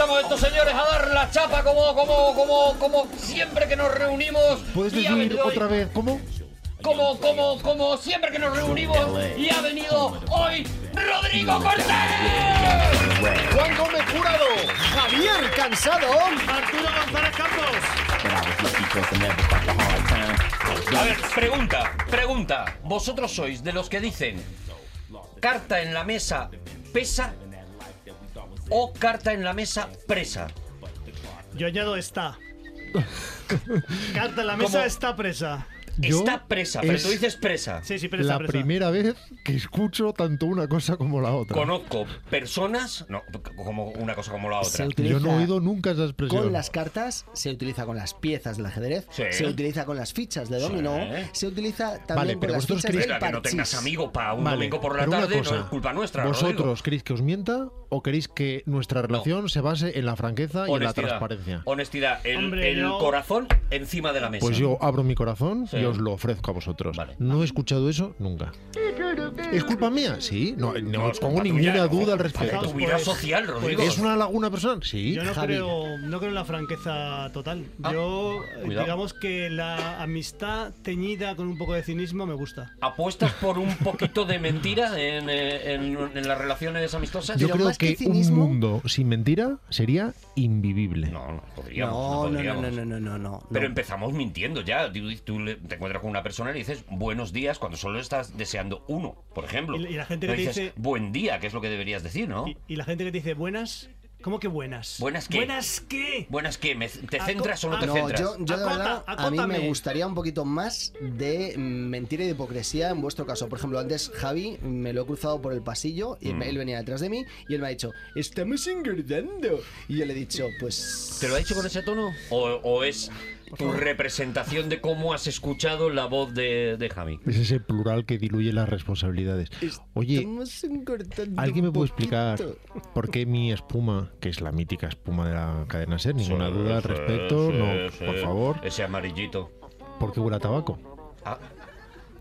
Estamos estos señores a dar la chapa como, como, como, como siempre que nos reunimos. ¿Puedes decir otra vez cómo? como, como, como siempre que nos reunimos y ha venido hoy Rodrigo Cortés. Juan Gómez Jurado, Javier Cansado, Arturo González Campos. A ver, pregunta, pregunta. ¿Vosotros sois de los que dicen carta en la mesa pesa o carta en la mesa presa? Yo añado está. Carta en la mesa está presa. Yo Está presa, pero es tú dices presa. Sí, sí, presa, la presa. primera vez que escucho tanto una cosa como la otra. Conozco personas, no, como una cosa como la otra. Yo no he oído nunca esa expresión. con las cartas, se utiliza con las piezas del ajedrez, Sí. se utiliza con las fichas de dominó, Sí. se utiliza también Vale, con pero las vosotros fichas creéis del Mira, que no tengas amigo para un Vale, domingo por la pero tarde cosa, no es culpa nuestra. ¿Vosotros creéis que os mienta o queréis que nuestra relación se base en la franqueza y en la transparencia? Honestidad, el, Hombre, el yo- corazón encima de la mesa. Pues yo abro mi corazón Sí. y os lo ofrezco a vosotros. Vale. No he escuchado eso nunca. ¿Es culpa mía? Sí, no, no, No, os pongo ninguna duda al respecto. Tu vida Pues- social, Rodrigo. ¿Es una laguna personal? Sí. Yo no Javi. creo, no creo en la franqueza total. Ah, Yo, cuidado. digamos que la amistad teñida con un poco de cinismo me gusta. ¿Apuestas por un poquito de mentira en, eh, en- en las relaciones amistosas? Yo Pero creo que que un mundo sin mentira sería invivible. No, no podríamos. No, no, no, podríamos. no, no, no, no, no. Pero empezamos mintiendo ya. Tú, tú le- te encuentras con una persona y le dices buenos días cuando solo estás deseando uno, por ejemplo. Y- y la gente No que te dices dice- buen día, que es lo que deberías decir, ¿no? Y, y la gente que te dice buenas, ¿cómo que buenas? ¿Buenas qué? ¿Buenas qué? Buenas que me- ¿te centras o no te No, centras? yo, yo de verdad, a mí me gustaría un poquito más de mentira y de hipocresía en vuestro caso. Por ejemplo, antes Javi me lo he cruzado por el pasillo y Mm. él venía detrás de mí y él me ha dicho, estamos engordando. Y yo le he dicho, pues... ¿Te lo ha dicho con ese tono? ¿O, o es tu representación de cómo has escuchado la voz de, de Javi? Es ese plural que diluye las responsabilidades. Oye, ¿alguien me puede explicar poquito". por qué mi espuma, que es la mítica espuma de la cadena SER, ninguna Sí, duda al sí, respecto? sí, no, sí. por favor. Ese amarillito. ¿Por qué huele a tabaco? Ah,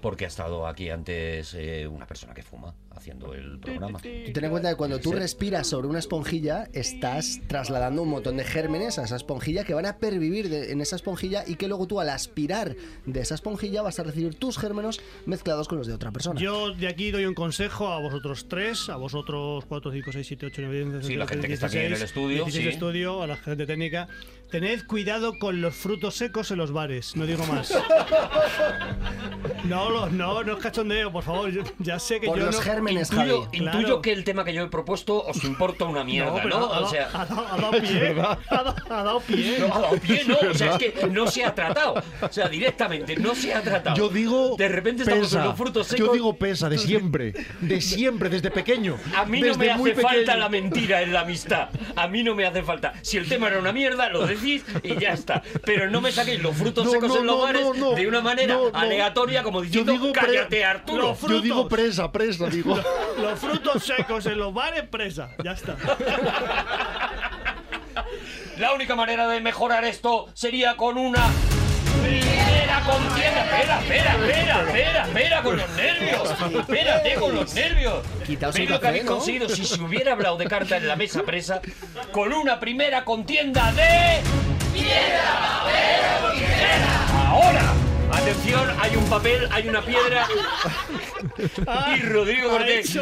porque ha estado aquí antes eh, una persona que fuma haciendo el programa. Tú ten en cuenta que cuando tú respiras sobre una esponjilla, estás trasladando un montón de gérmenes a esa esponjilla que van a pervivir de- en esa esponjilla y que luego tú al aspirar de esa esponjilla vas a recibir tus gérmenos mezclados con los de otra persona. Yo de aquí doy un consejo a vosotros tres, a vosotros 4, 5, 6, 7, 8, 9, 10, Sí, la gente que está aquí en el estudio, 16 sí. estudio, a la gente técnica. Tened cuidado con los frutos secos en los bares, no digo más. No, lo- no, no es cachondeo, por favor. yo- ya sé que Por yo los no... gérmenes, Intuyo, Javi. intuyo Claro. que el tema que yo he propuesto os importa una mierda, ¿no? pero ha, O dado- sea, ha dado, ha dado pie. Ha dado, ha dado pie. no ha dado pie, no. O sea, es que no se ha tratado. O sea, directamente, no se ha tratado. Yo digo De repente estamos pesa. en los frutos secos. Yo digo pesa, de siempre. De siempre, desde pequeño. A mí no Desde me muy hace falta pequeño. la mentira en la amistad. A mí no me hace falta. Si el tema era una mierda, lo decís y ya está. Pero no me saquéis los frutos No, secos no, en los bares no, no. de una manera No, no. aleatoria, como Yo diciendo, digo cállate, Arturo. Yo digo presa, presa, digo. Los frutos secos en los bares, presa. Ya está. La única manera de mejorar esto sería con una primera contienda. Espera, espera, espera, espera, espera con los nervios. Espérate con los nervios. Quitaos ¿Veis el lo que café, habéis ¿no? conseguido si se hubiera hablado de carta en la mesa presa? Con una primera contienda de. ¡Piedra, papel o tijera! Ahora, Atención, hay un papel, hay una piedra. y Rodrigo Cortés,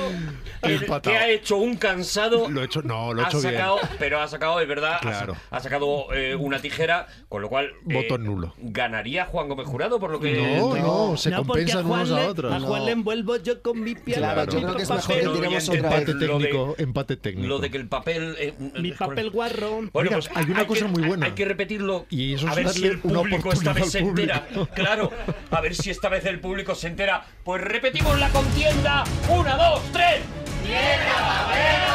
Empatado. que ha hecho un cansado. Lo he hecho, no, lo he ha hecho bien. sacado, pero ha sacado, es verdad, ha Claro. ha, sacado eh, una tijera, con lo cual. eh, Voto nulo. Ganaría Juan Gómez Jurado, por lo que. No, no, se No, compensan a unos a le- otros. A Juan le envuelvo yo con mi piel. Claro, yo creo que es mejor que No a tiremos Empate lo de- técnico, empate técnico. Lo de que el papel. eh, Mi eh, papel guarro. Bueno, pues hay una cosa que, muy buena. Hay que repetirlo. Y eso a ver si el público esta vez se entera. Claro, a ver si esta vez el público se entera. Pues repetimos la contienda. Una, dos, tres. ¡Piedra, papel!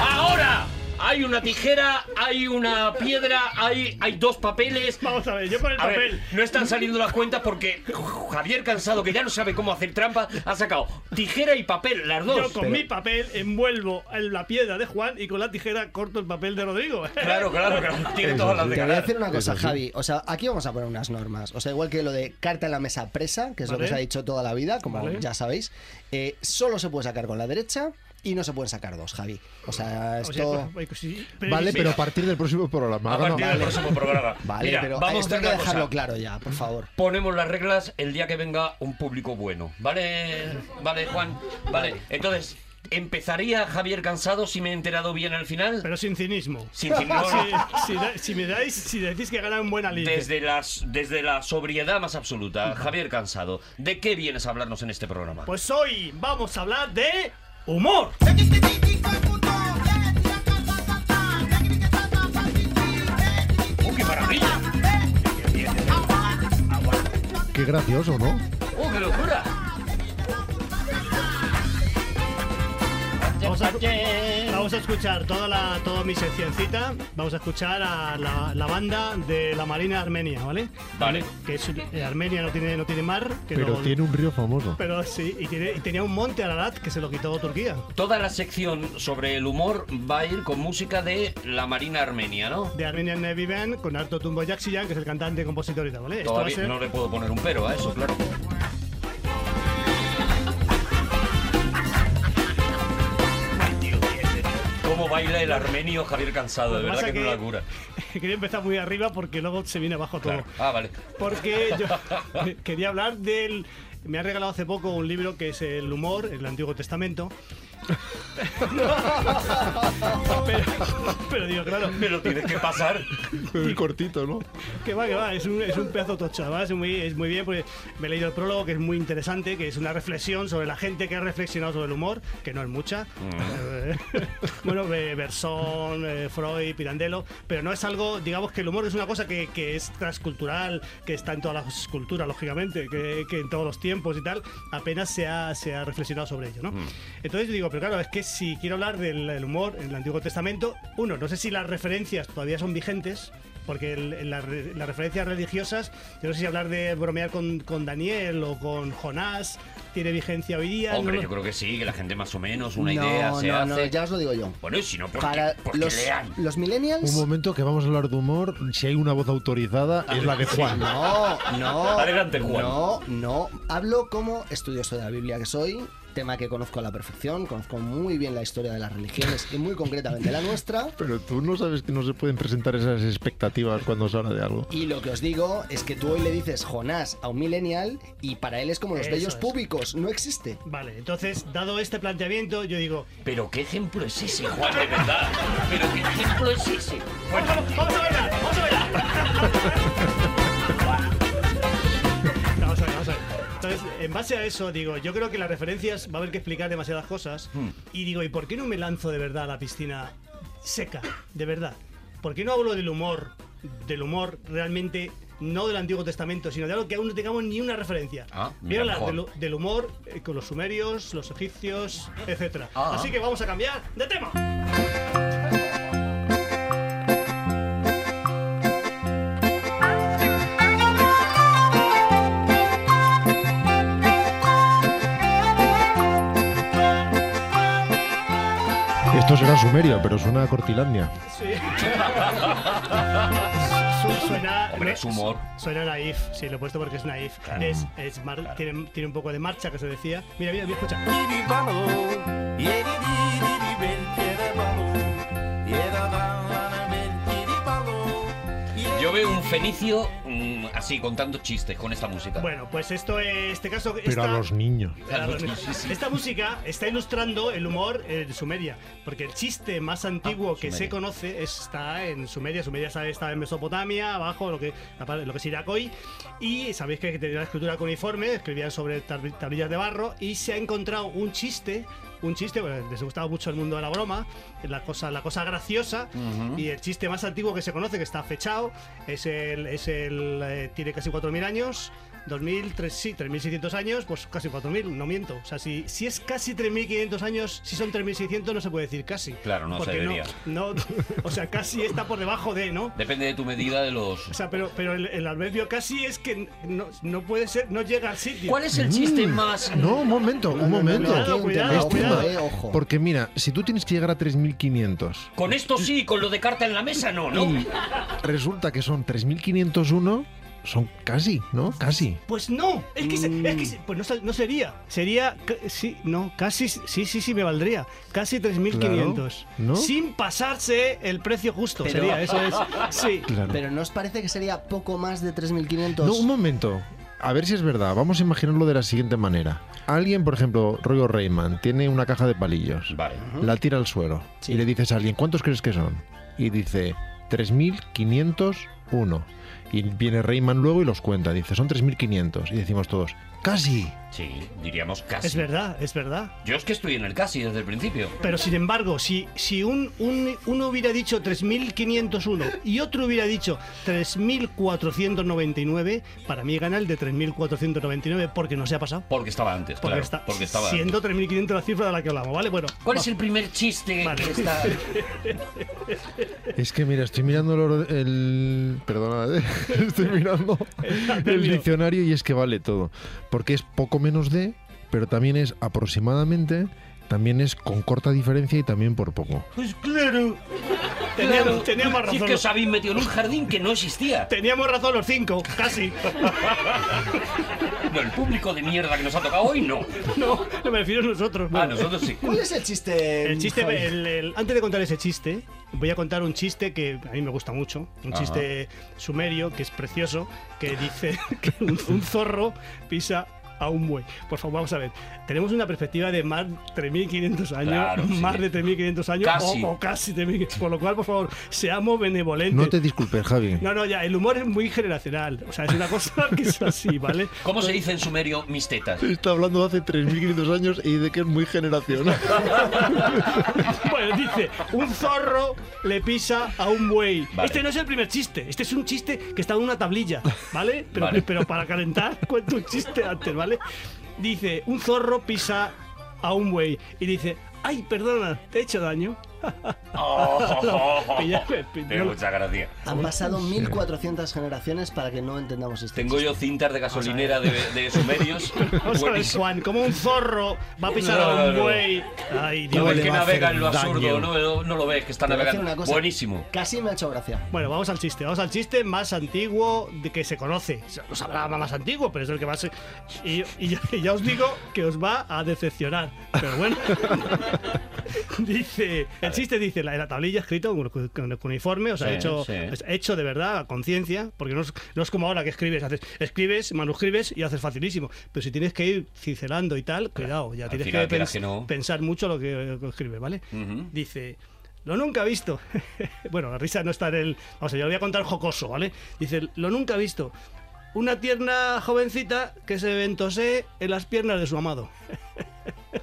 Ahora. Hay una tijera, hay una piedra, hay, hay dos papeles. Vamos a ver, yo con el A ver, papel. no están saliendo las cuentas porque Javier Cansado, que ya no sabe cómo hacer trampa, ha sacado tijera y papel, las dos. Yo con mi papel envuelvo en la piedra de Juan y con la tijera corto el papel de Rodrigo. Claro, claro, claro. Tiene todas las de Te voy a decir una cosa. Javi. O sea, aquí vamos a poner unas normas. O sea, igual que lo de carta en la mesa presa, que es lo que se ha dicho toda la vida, como Vale. ya sabéis, eh, solo se puede sacar con la derecha y no se pueden sacar dos, Javi. O sea, O esto... sea, pues, pues, sí, pero- Vale, pero Mira. a partir del próximo programa. A no. partir del próximo programa. Vale, Mira, pero vamos esto a hay que dejarlo cosa. claro ya, por favor. Ponemos las reglas el día que venga un público bueno. ¿Vale? ¿Vale, Juan? Vale. Entonces, ¿empezaría Javier Cansado si me he enterado bien al final? pero sin cinismo. Sin no. Si, si me dais, si decís que gana en buena línea. Desde, las, desde la sobriedad más absoluta. Javier Cansado, ¿de qué vienes a hablarnos en este programa? Pues hoy vamos a hablar de humor. ¡Oh, qué maravilla! Qué gracioso, ¿no? ¡Oh, qué locura! Vamos a, vamos a escuchar toda, la, toda mi seccioncita. Vamos a escuchar a la, la banda de la Marina Armenia, ¿vale? Vale. Que es, eh, Armenia no tiene, no tiene mar. que Pero no- tiene un río famoso. Pero sí, y, tiene- y tenía un monte Ararat que se lo quitó Turquía. Toda la sección sobre el humor va a ir con música de la Marina Armenia, ¿no? De Armenian Navy Band con Arto Tumbo Yaxiyan, que es el cantante, compositor y tal, ¿vale? Esto va a Todavía ser- no le puedo poner un pero a eso, claro. Baila el armenio Javier Cansado? De verdad que es una locura. Quería empezar muy arriba porque luego se viene abajo todo. Claro. Ah, vale. Porque yo quería hablar del. Me ha regalado hace poco un libro que es El humor, el Antiguo Testamento. Pero, pero digo, claro, Me lo tienes que pasar. Muy cortito, ¿no? que va, que va, es un, es un pedazo tocho, además es muy, es muy bien, porque me he leído el prólogo que es muy interesante, que es una reflexión sobre la gente que ha reflexionado sobre el humor, que no es mucha. Eh, bueno, eh, Bersón, eh, Freud, Pirandello, pero no es algo, digamos que el humor es una cosa que, que es transcultural, que está en todas las culturas, lógicamente, que, que en todos los tiempos y tal, apenas se ha, se ha reflexionado sobre ello, ¿no? Entonces yo digo, pero claro, es que si quiero hablar del el humor en el Antiguo Testamento, uno, no sé si las referencias todavía son vigentes, porque el- las re- las referencias religiosas, yo no sé si hablar de bromear con, con Daniel o con Jonás tiene vigencia hoy día. Hombre, no yo creo que sí, que la gente más o menos una no, idea se no, hace. no, ya os lo digo yo. Bueno, y si no, ¿por Para qué? Los, lean. los millennials... Un momento que vamos a hablar de humor. Si hay una voz autorizada, es la de Juan. No, no. Adelante, Juan. No, no. Hablo como estudioso de la Biblia que soy, tema que conozco a la perfección, conozco muy bien la historia de las religiones y muy concretamente la nuestra. Pero tú no sabes que no se pueden presentar esas expectativas cuando se habla de algo. Y lo que os digo es que tú hoy le dices Jonás a un millennial y para él es como los Eso vellos es. públicos, no existe. Vale, entonces, dado este planteamiento, yo digo, Pero qué ejemplo es ese, Juan, de verdad. Pero qué ejemplo es ese. Bueno, ¡Vamos a bailar! ¡Vamos a bailar! en base a eso, digo, yo creo que las referencias va a haber que explicar demasiadas cosas. Y digo, ¿y por qué no me lanzo de verdad a la piscina seca? De verdad. ¿Por qué no hablo del humor? Del humor realmente, no del Antiguo Testamento, sino de algo que aún no tengamos ni una referencia. Ah, mira, mejor. del, del humor eh, con los sumerios, los egipcios, etc. Ah. Así que vamos a cambiar de tema. Esto será Sumeria, pero suena a Cortilandia. Sí. Su- suena, Hombre, es humor. Suena naif, sí, lo he puesto porque es naif. Es, es mar- tiene, tiene un poco de marcha que se decía. Mira, mira, mira, escucha. Yo veo un fenicio mm, así contando chistes con esta música. Bueno, pues esto es este caso. Pero esta- a los niños. a los niños. Esta música está ilustrando el humor eh, de Sumeria, porque el chiste más antiguo Ah, que se conoce está en Sumeria. Sumeria está, está en Mesopotamia, abajo, lo que, lo que es Irak hoy. Y sabéis que tenía la escritura cuneiforme, escribían sobre tab- tablillas de barro. Y se ha encontrado un chiste. Un chiste, bueno, les gustaba mucho el mundo de la broma, la cosa, la cosa graciosa. Y el chiste más antiguo que se conoce, que está fechado, es el. Es el eh, tiene casi 4.000 años. 2000, tres- sí, 3.600 años, pues casi 4.000, no miento. O sea, si, si es casi 3.500 años, si son 3.600 no se puede decir casi. Claro, no se debería. No, o sea, casi está por debajo de, ¿no? Depende de tu medida de los... O sea, pero, pero el, el adverbio casi es que no, no puede ser, no llega al sitio. ¿Cuál es el chiste más... No, un momento, un momento. Cuidado, cuidado. eh, ojo. Porque mira, si tú tienes que llegar a 3.500 Con esto sí, con lo de carta en la mesa no, ¿no? y resulta que son 3.501, son casi, ¿no? Casi. Pues no, es que, se- es que se- pues no, se- no sería. Sería, sí, no, casi, sí, sí, sí me valdría. Casi 3.500. Claro, ¿no? Sin pasarse el precio justo. Pero- Sería, eso es. Sí. Claro. Pero ¿no os parece que sería poco más de 3.500? No, un momento. A ver si es verdad. Vamos a imaginarlo de la siguiente manera. Alguien, por ejemplo, Royo Rayman, tiene una caja de palillos. Vale. La tira al suelo. Sí. Y le dices a alguien, ¿cuántos crees que son? Y dice, 3.501. Y viene Rayman luego y los cuenta. Dice, son 3.500. Y decimos todos, casi. Sí, diríamos casi. Es verdad, es verdad. Yo es que estoy en el casi desde el principio. Pero sin embargo, si, si un, un- uno hubiera dicho 3.501 y otro hubiera dicho 3.499, para mí gana el de 3.499 porque no se ha pasado. Porque estaba antes, Porque, claro. está, porque estaba siendo 3.500 la cifra de la que hablamos, ¿vale? Bueno, ¿Cuál va. es el primer chiste Vale. que está...? Es que mira, estoy mirando el, el- perdona, ¿eh? estoy mirando el diccionario y es que vale todo, porque es poco menos de, pero también es aproximadamente, también es con corta diferencia y también por poco. Pues claro. Teníamos, teníamos Si es razón. que os habéis metido en un jardín que no existía. Teníamos razón los cinco, casi. No, el público de mierda que nos ha tocado hoy no. No, no me refiero a nosotros. Ah, bueno. nosotros sí. ¿Cuál es el chiste? El chiste, el- el- antes de contar ese chiste, voy a contar un chiste que a mí me gusta mucho. Un Ajá. chiste sumerio, que es precioso, que dice que un, un zorro pisa a un buey. Por favor, vamos a ver. Tenemos una perspectiva de más de 3.500 años, Claro, sí. más de 3.500 años, Casi. O, o casi 3.500. Por lo cual, por favor, seamos benevolentes. No te disculpes, Javi. no, no, ya, el humor es muy generacional. O sea, es una cosa que es así, ¿vale? ¿Cómo se dice en sumerio mis tetas? Está hablando de hace 3.500 años y de que es muy generacional. Bueno, dice, un zorro le pisa a un buey. Vale. Este no es el primer chiste, este es un chiste que está en una tablilla, ¿vale? Pero, Vale. pero para calentar cuento un chiste antes, ¿vale? Dice, un zorro pisa a un buey y dice, ay, perdona, te he hecho daño. Oh, Pilla- pilla- Tiene mucha gracia. Han pasado 1.400 generaciones para que no entendamos este Tengo yo cintas de gasolinera de, de sumerios. Vamos a ver. Juan, como un zorro va a pisar No, a un no, no. buey. Ay, No Dios. ves le que navega en lo absurdo, no, no, no lo ves, que está navegando. cosa. Buenísimo. Casi me ha hecho gracia. Bueno, vamos al chiste, vamos al chiste más antiguo de que se conoce. No sabrá más antiguo, pero es el que más. Y, y y ya os digo que os va a decepcionar. Pero bueno. dice. El chiste dice, la, la tablilla escrito con, con- con uniforme, o sea, Sí, hecho, sí. hecho de verdad, a conciencia, porque no es, no es como ahora que escribes, haces, escribes, manuscribes y haces facilísimo. Pero si tienes que ir cincelando y tal, cuidado, ya Al tienes final, que, pens- que no. pensar mucho lo que, lo que escribes, ¿vale? Ujú. Dice, lo nunca visto. bueno, la risa no está en el... Vamos a ver, yo lo voy a contar jocoso, ¿vale? Dice, lo nunca visto. Una tierna jovencita que se ventosee en las piernas de su amado.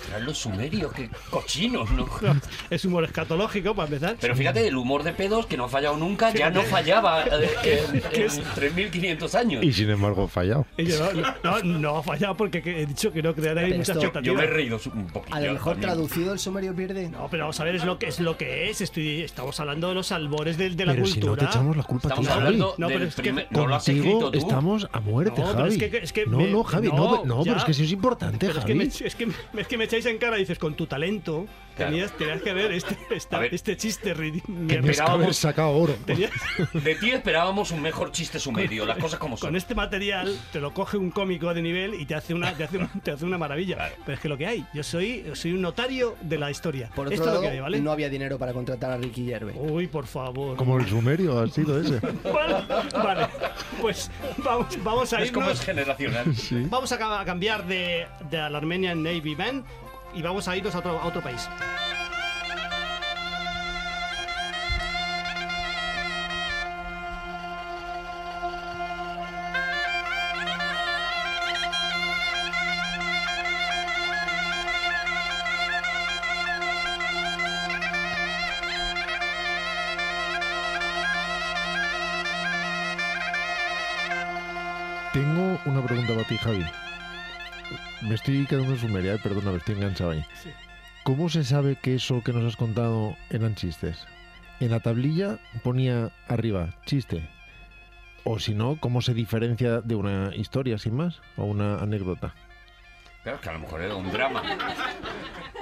Ostras, los sumerios, qué cochinos, ¿no? Es humor escatológico, para empezar. Pero fíjate, el humor de pedos que no ha fallado nunca, ya no fallaba eh, en, ¿Qué en es? 3.500 años. Y sin embargo, fallado. Y yo, no, no, no ha fallado porque que- he dicho que no crearéis muchas esto- Yo me he reído un poquito. A lo mejor también. traducido el sumerio pierde. No, pero vamos a ver, es lo que es. Lo que es. Estoy, estamos hablando de los albores de, de la Pero si no te cultura. echamos la culpa Estamos Javi. hablando No, pero es que. No lo has escrito tú. estamos a muerte, No, Javi. es que- es que no, me- no, Javi, no, no, no, pero es que eso es importante, Pero es que, Javi. me, es, que, es que me me echáis en cara, dices, con tu talento, Claro. tenías, tenías que ver este, esta- ver. este chiste ridículo. Tenías esperábamos- sacado oro. De ti esperábamos un mejor chiste sumerio, las cosas como son. Con este material te lo coge un cómico de nivel y te hace una, te hace, un- te hace una maravilla. Claro. Pero es que lo que hay, yo soy, soy un notario de la historia. Por otro Esto es lado, lo que hay, ¿vale? no había dinero para contratar a Ricky Gervais. Uy, por favor. Como el sumerio ha sido ese. Vale, vale. pues vamos, vamos a Es como es irnos. generacional. Sí. Vamos a cambiar de, de la Armenian Navy Band y vamos a irnos a otro, a otro país. Tengo una pregunta para ti, Javi. Me estoy quedando en sumeria, eh, perdona, me estoy enganchado ahí. Sí. ¿Cómo se sabe que eso que nos has contado eran chistes? En la tablilla ponía arriba chiste. O si no, ¿cómo se diferencia de una historia sin más? O una anécdota. Claro, que a lo mejor era un drama.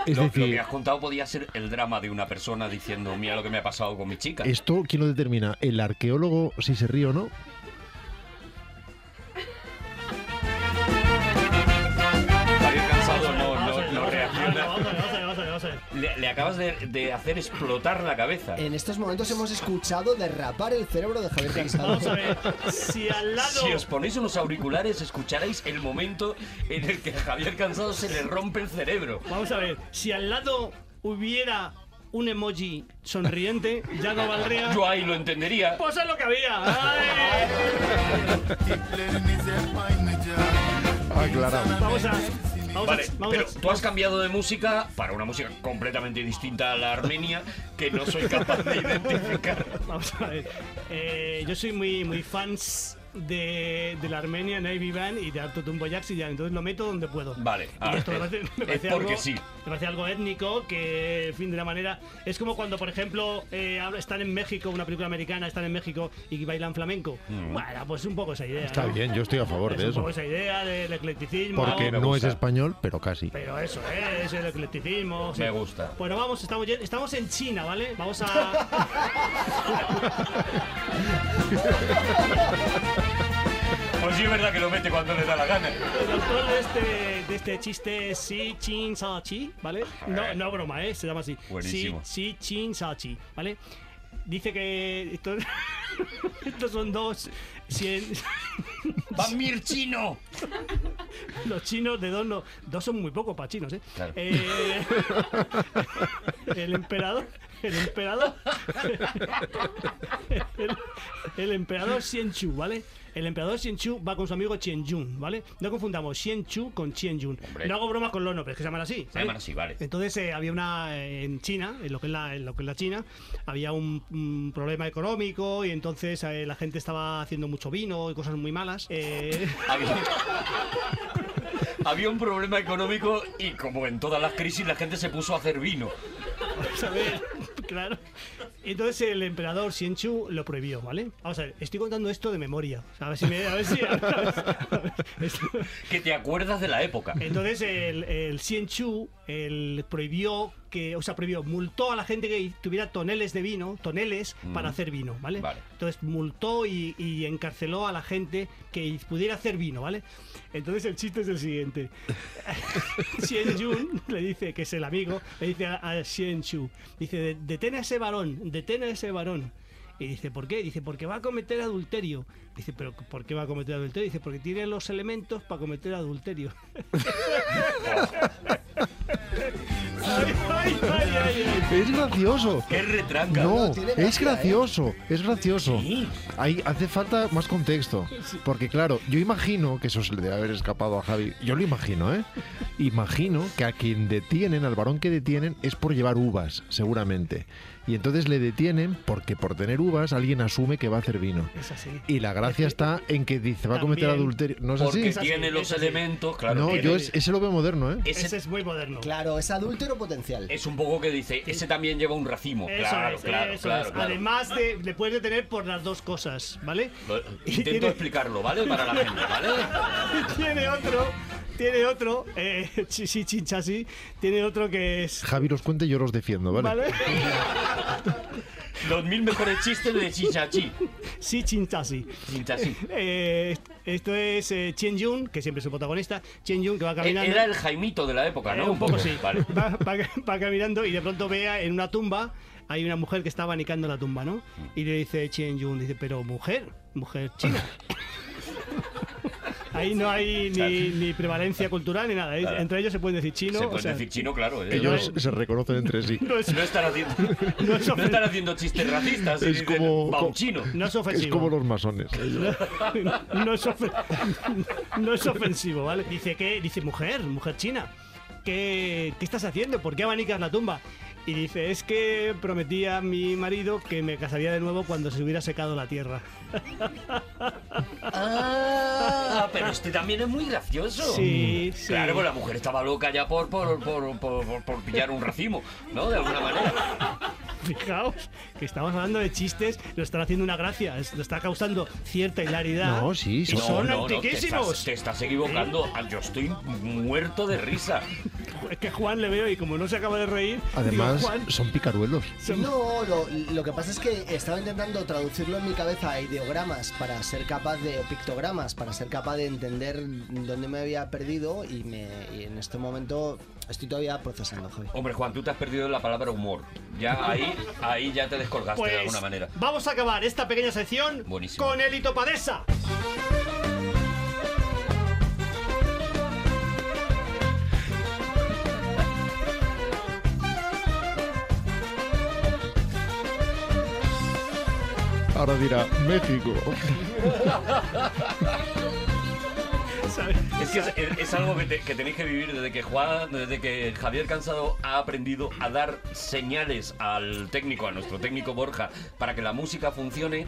Es lo, lo que decir, has contado podía ser el drama de una persona diciendo, mira lo que me ha pasado con mi chica. ¿esto quién lo determina? ¿El arqueólogo si se ríe o no? Le, acabas de, de hacer explotar la cabeza. En estos momentos hemos escuchado derrapar el cerebro de Javier Cansado. Vamos a ver. Si al lado. Si os ponéis unos auriculares, escucharéis el momento en el que a Javier Cansado se le rompe el cerebro. Vamos a ver. Si al lado hubiera un emoji sonriente, ya no valdría. Yo ahí lo entendería. Pues es lo que había. ¡Ay! Aclarado. Vamos a. Vamos Vale, a, vamos pero a- tú has cambiado de música para una música completamente distinta a la armenia que no soy capaz de identificar. Vamos a ver. Eh, yo soy muy, muy fans de, de la Armenia Navy Band y de Arto Tumbo y ya, entonces lo meto donde puedo. Vale, Y ah, esto me parece, me es parece porque algo, sí. Me parece algo étnico que, en fin, de la manera. Es como cuando, por ejemplo, eh, están en México, una película americana, están en México y bailan flamenco. Mm. Bueno, pues un poco esa idea. Está ¿no? bien, yo estoy a favor Es de un eso. poco esa idea del eclecticismo. Porque no es español, pero casi. Pero eso es el eclecticismo. sí. Me gusta. Bueno, vamos, estamos en China, ¿vale? Vamos a. Pues sí, es verdad que lo mete cuando le da la gana. El autor de este, de este chiste es Si Chin Sa Chi, ¿vale? No, no broma, ¿eh? Se llama así. Buenísimo. Si, si Chin Sa Chi, ¿vale? Dice que estos, estos son dos. cien- ¡Va Mir chino! los chinos de dos, no, dos son muy pocos para chinos, ¿eh? Claro. Eh, el emperador. El emperador. El, el emperador Xian Chu, ¿vale? El emperador Xian Chu va con su amigo Chen Yun, ¿vale? No confundamos Xian Chu con Chen Yun. Hombre. No hago bromas con los nombres, que se llaman así. Se llaman así, vale. Entonces eh, había una eh, en China, en lo que es la, en lo que es la China, había un, un problema económico y entonces eh, la gente estaba haciendo mucho vino y cosas muy malas. Eh, Había... Había un problema económico y como en todas las crisis la gente se puso a hacer vino. Vamos a ver, claro. Entonces el emperador Xian Chu lo prohibió, ¿vale? Vamos a ver, estoy contando esto de memoria. A ver si me. A ver si. a ver- a ver- esto- Que te acuerdas de la época. Entonces el, el Xian Chu el prohibió que, o sea, prohibió, multó a la gente que tuviera toneles de vino, toneles para hacer vino, ¿vale? Vale. Entonces multó y, y encarceló a la gente que pudiera hacer vino, ¿vale? Entonces el chiste es el siguiente. Xian Yun le dice, que es el amigo, le dice a, a Xian Chu, dice, "De- detén a ese varón, detén a ese varón. Y dice, ¿por qué? Dice, porque va a cometer adulterio. Dice, ¿pero por qué va a cometer adulterio? Dice, porque tiene los elementos para cometer adulterio. ay, ay, ay, ay, ay. Es gracioso. ¡Qué retranca! No, No, tiene es ¿eh? gracioso, es gracioso. Sí. Ahí hace falta más contexto. Porque claro, yo imagino que eso se le debe haber escapado a Javi. Yo lo imagino, ¿eh? Imagino que a quien detienen, al varón que detienen, es por llevar uvas, seguramente. Y entonces le detienen porque por tener uvas alguien asume que va a hacer vino. Es así. Y la gracia está en que dice va a cometer También. adulterio. ¿No es Porque así? Así, tiene los elementos, claro. No, tiene- yo es- ese lo veo moderno, ¿eh? ese Ese es muy moderno. Claro, es adúltero potencial. es un poco que dice, ese también lleva un racimo. Eso claro, es, claro, eso claro, es. claro. Además de, le puedes detener por las dos cosas, ¿vale? Lo- Intento tiene- explicarlo, ¿vale? Para la gente, ¿vale? tiene otro tiene otro, eh, sí, sí, chinchasi, tiene otro que es... Javi los cuente y yo los defiendo, ¿vale? ¿Vale? Los mil mejores chistes de Chichachi. Sí, chinchasi. Chichachi. Eh, esto es eh, Chen Yun, que siempre es su protagonista. Chen Yun que va caminando. Era el Jaimito de la época, ¿no? Eh, un poco sí. Vale. Va, va- va caminando y de pronto vea en una tumba hay una mujer que está abanicando la tumba, ¿no? Y le dice Chen Yun, dice, pero mujer, mujer china. Ahí no hay ni, ni prevalencia cultural ni nada. ¿eh? Claro. Entre ellos se pueden decir chino. Se o puede sea, decir chino, claro. ¿eh? Ellos se reconocen entre sí. no es, No están haciendo, no es no ofen- están haciendo chistes racistas. Es dicen, como- "Va un co- chino. no es Es ofensivo. como los masones. es ofen- no es ofensivo, ¿vale? Dice que, dice mujer, mujer china. ¿Qué, ¿Qué estás haciendo? ¿Por qué abanicas la tumba? Y dice, es que prometí a mi marido que me casaría de nuevo cuando se hubiera secado la tierra. Ah, pero este también es muy gracioso. Sí, sí. Claro, pues la mujer estaba loca ya por, por, por, por, por- por pillar un racimo, ¿no? De alguna manera. Fijaos que estamos hablando de chistes, lo están haciendo una gracia, es- lo está causando cierta hilaridad. No, sí, y son- son no, no, te antiquísimos. estás, te estás equivocando. Ah, Yo estoy muerto de risa. Es que Juan le veo y como no se acaba de reír, Además, digo, Juan, son picaruelos. son- No, lo, lo que pasa es que estaba intentando traducirlo en mi cabeza a ideogramas para ser capaz de, o pictogramas, para ser capaz de entender dónde me había perdido y, me, y en este momento estoy todavía procesando, Javi. Hombre, Juan, tú te has perdido la palabra humor. Ya ahí, ahí ya te descolgaste pues de alguna manera. vamos a acabar esta pequeña sección Buenísimo. con el hitopadesa. Ahora dirá, México. ¿sabes? Es que es, es- es algo que, te- que tenéis que vivir desde que Juan, desde que Javier Cansado ha aprendido a dar señales al técnico, a nuestro técnico Borja, para que la música funcione.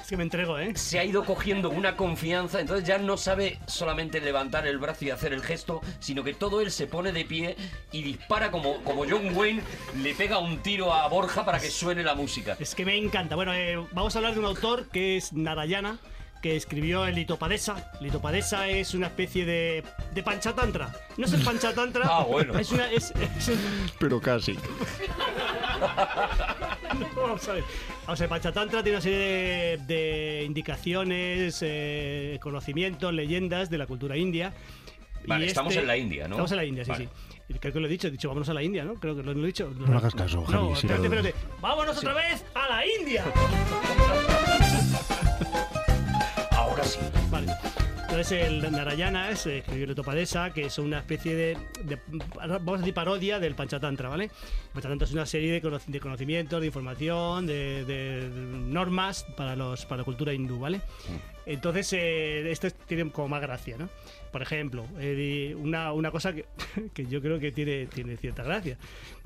Es que me entrego, ¿eh? se ha ido cogiendo una confianza, entonces ya no sabe solamente levantar el brazo y hacer el gesto, sino que todo él se pone de pie y dispara como, como John Wayne, le pega un tiro a Borja para que suene la música. Es que me encanta. Bueno, eh, vamos a hablar de un autor que es Narayana, que escribió el Litopadesa. Litopadesa es una especie de, de panchatantra. No es el panchatantra. Ah, bueno. Es una. Es, es un- Pero casi. Vamos a ver. Vamos a ver, Panchatantra tiene una serie de, de indicaciones, eh, conocimientos, leyendas de la cultura india. Vale, Y estamos este- en la India, ¿no? Estamos en la India, sí, Vale. sí. Creo que lo he dicho, he dicho, vámonos a la India, ¿no? Creo que lo, he dicho. No le hagas caso, Javi, No, sí, espérate, espérate. ¡Vámonos otra vez a la India! Entonces el Narayana es eh, escribió el Topadesa, que es una especie de, de- vamos a decir parodia del Panchatantra, ¿vale? Panchatantra es una serie de, cono- de conocimientos, de información, de, de normas para los para la cultura hindú, ¿vale? Entonces eh, tiene como más gracia, ¿no? Por ejemplo, eh, una, una cosa que, que yo creo que tiene, tiene cierta gracia.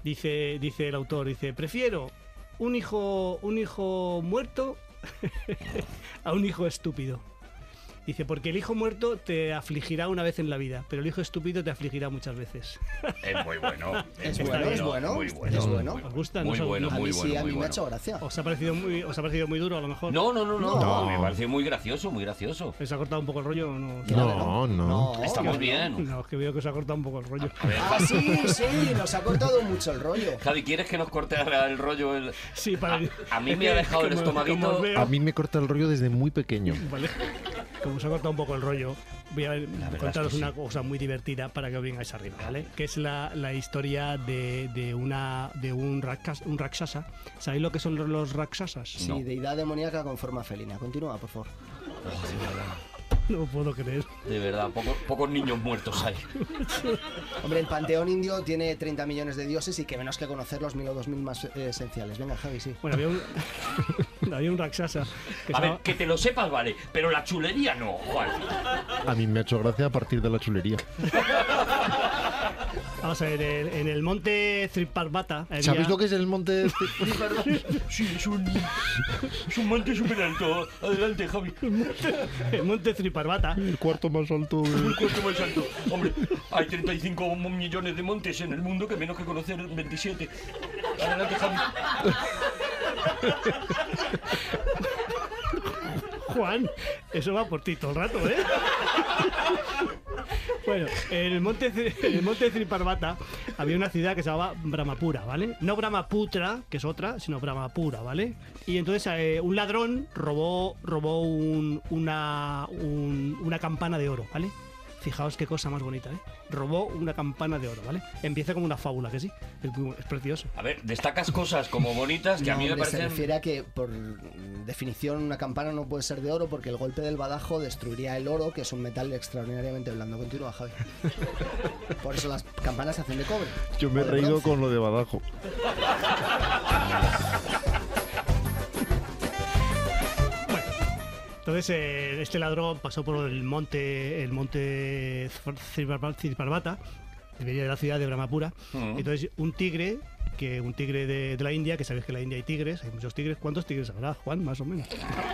Dice, dice el autor, dice, prefiero un hijo, un hijo muerto a un hijo estúpido. Dice, porque el hijo muerto te afligirá una vez en la vida, pero el hijo estúpido te afligirá muchas veces. Es muy bueno. Es bueno, es bueno. Muy bueno. Es bueno. muy ¿Os gusta? Muy ¿No os- bueno, muy sí, bueno, a mí me ha hecho gracia. ¿Os ha parecido muy, os ha parecido muy duro a lo mejor? No, no, no, no, No. Me parece muy gracioso, muy gracioso. ¿Os ha cortado un poco el rollo o no? No, no. Está muy no. bien. No, es que veo que os ha cortado un poco el rollo. Ah, sí, sí, nos ha cortado mucho el rollo. Javi, ¿quieres que nos corte el rollo? El... Sí, para A- a mí me ha dejado el estomaguito- A mí me corta el rollo desde muy pequeño. Vale. Como os ha cortado un poco el rollo, voy a contaros es que una cosa muy divertida para que os vengáis arriba, ¿vale? Que es la, la historia de, de una de un, rakas- un rakshasa. ¿Sabéis lo que son los, rakshasas? Sí, No. deidad demoníaca con forma felina. Continúa, por favor. No puedo creer. De verdad, poco- pocos niños muertos hay. Hombre, el panteón indio tiene 30 millones de dioses y que menos que conocer los mil o dos mil más eh, esenciales. Venga, Javi, sí. Bueno, había un, había un rakshasa que A ver, que te lo sepas, vale, pero la chulería no, Juan. A mí me ha hecho gracia a partir de la chulería. Vamos a ver, en, en el monte Triparvata. había- ¿Sabéis lo que es el monte? Sí, es un, es un monte súper alto. Adelante, Javi. El monte Triparvata. El cuarto más alto. de- ¿Cuánto más alto? Hombre, hay 35 millones de montes en el mundo que menos que conocer 27. Adelante, Javi. Juan, eso va por ti todo el rato, ¿eh? Bueno, en el monte, en el monte había una ciudad que se llamaba Brahmapura, ¿vale? No Brahmaputra, que es otra, sino Brahmapura, ¿vale? Y entonces eh, un ladrón robó, robó un- una, un- una campana de oro, ¿vale? Fijaos qué cosa más bonita, ¿eh? Robó una campana de oro, ¿vale? Empieza como una fábula, que sí. Es, muy- es precioso. A ver, destacas cosas como bonitas que a mí me hombre, se parecen... refiere a que, por definición, una campana no puede ser de oro porque el golpe del badajo destruiría el oro, que es un metal extraordinariamente blando. Continúa, Javi. Por eso las campanas se hacen de cobre. Yo me he reído bronce. con lo de Badajo. Entonces eh, este ladrón pasó por el monte, el monte Cirparvata, que venía de la ciudad de Brahmapura. Mm. Entonces un tigre, que un tigre de, de la India, que sabéis que en la India hay tigres, hay muchos tigres. ¿Cuántos tigres habrá, Juan? Más o menos.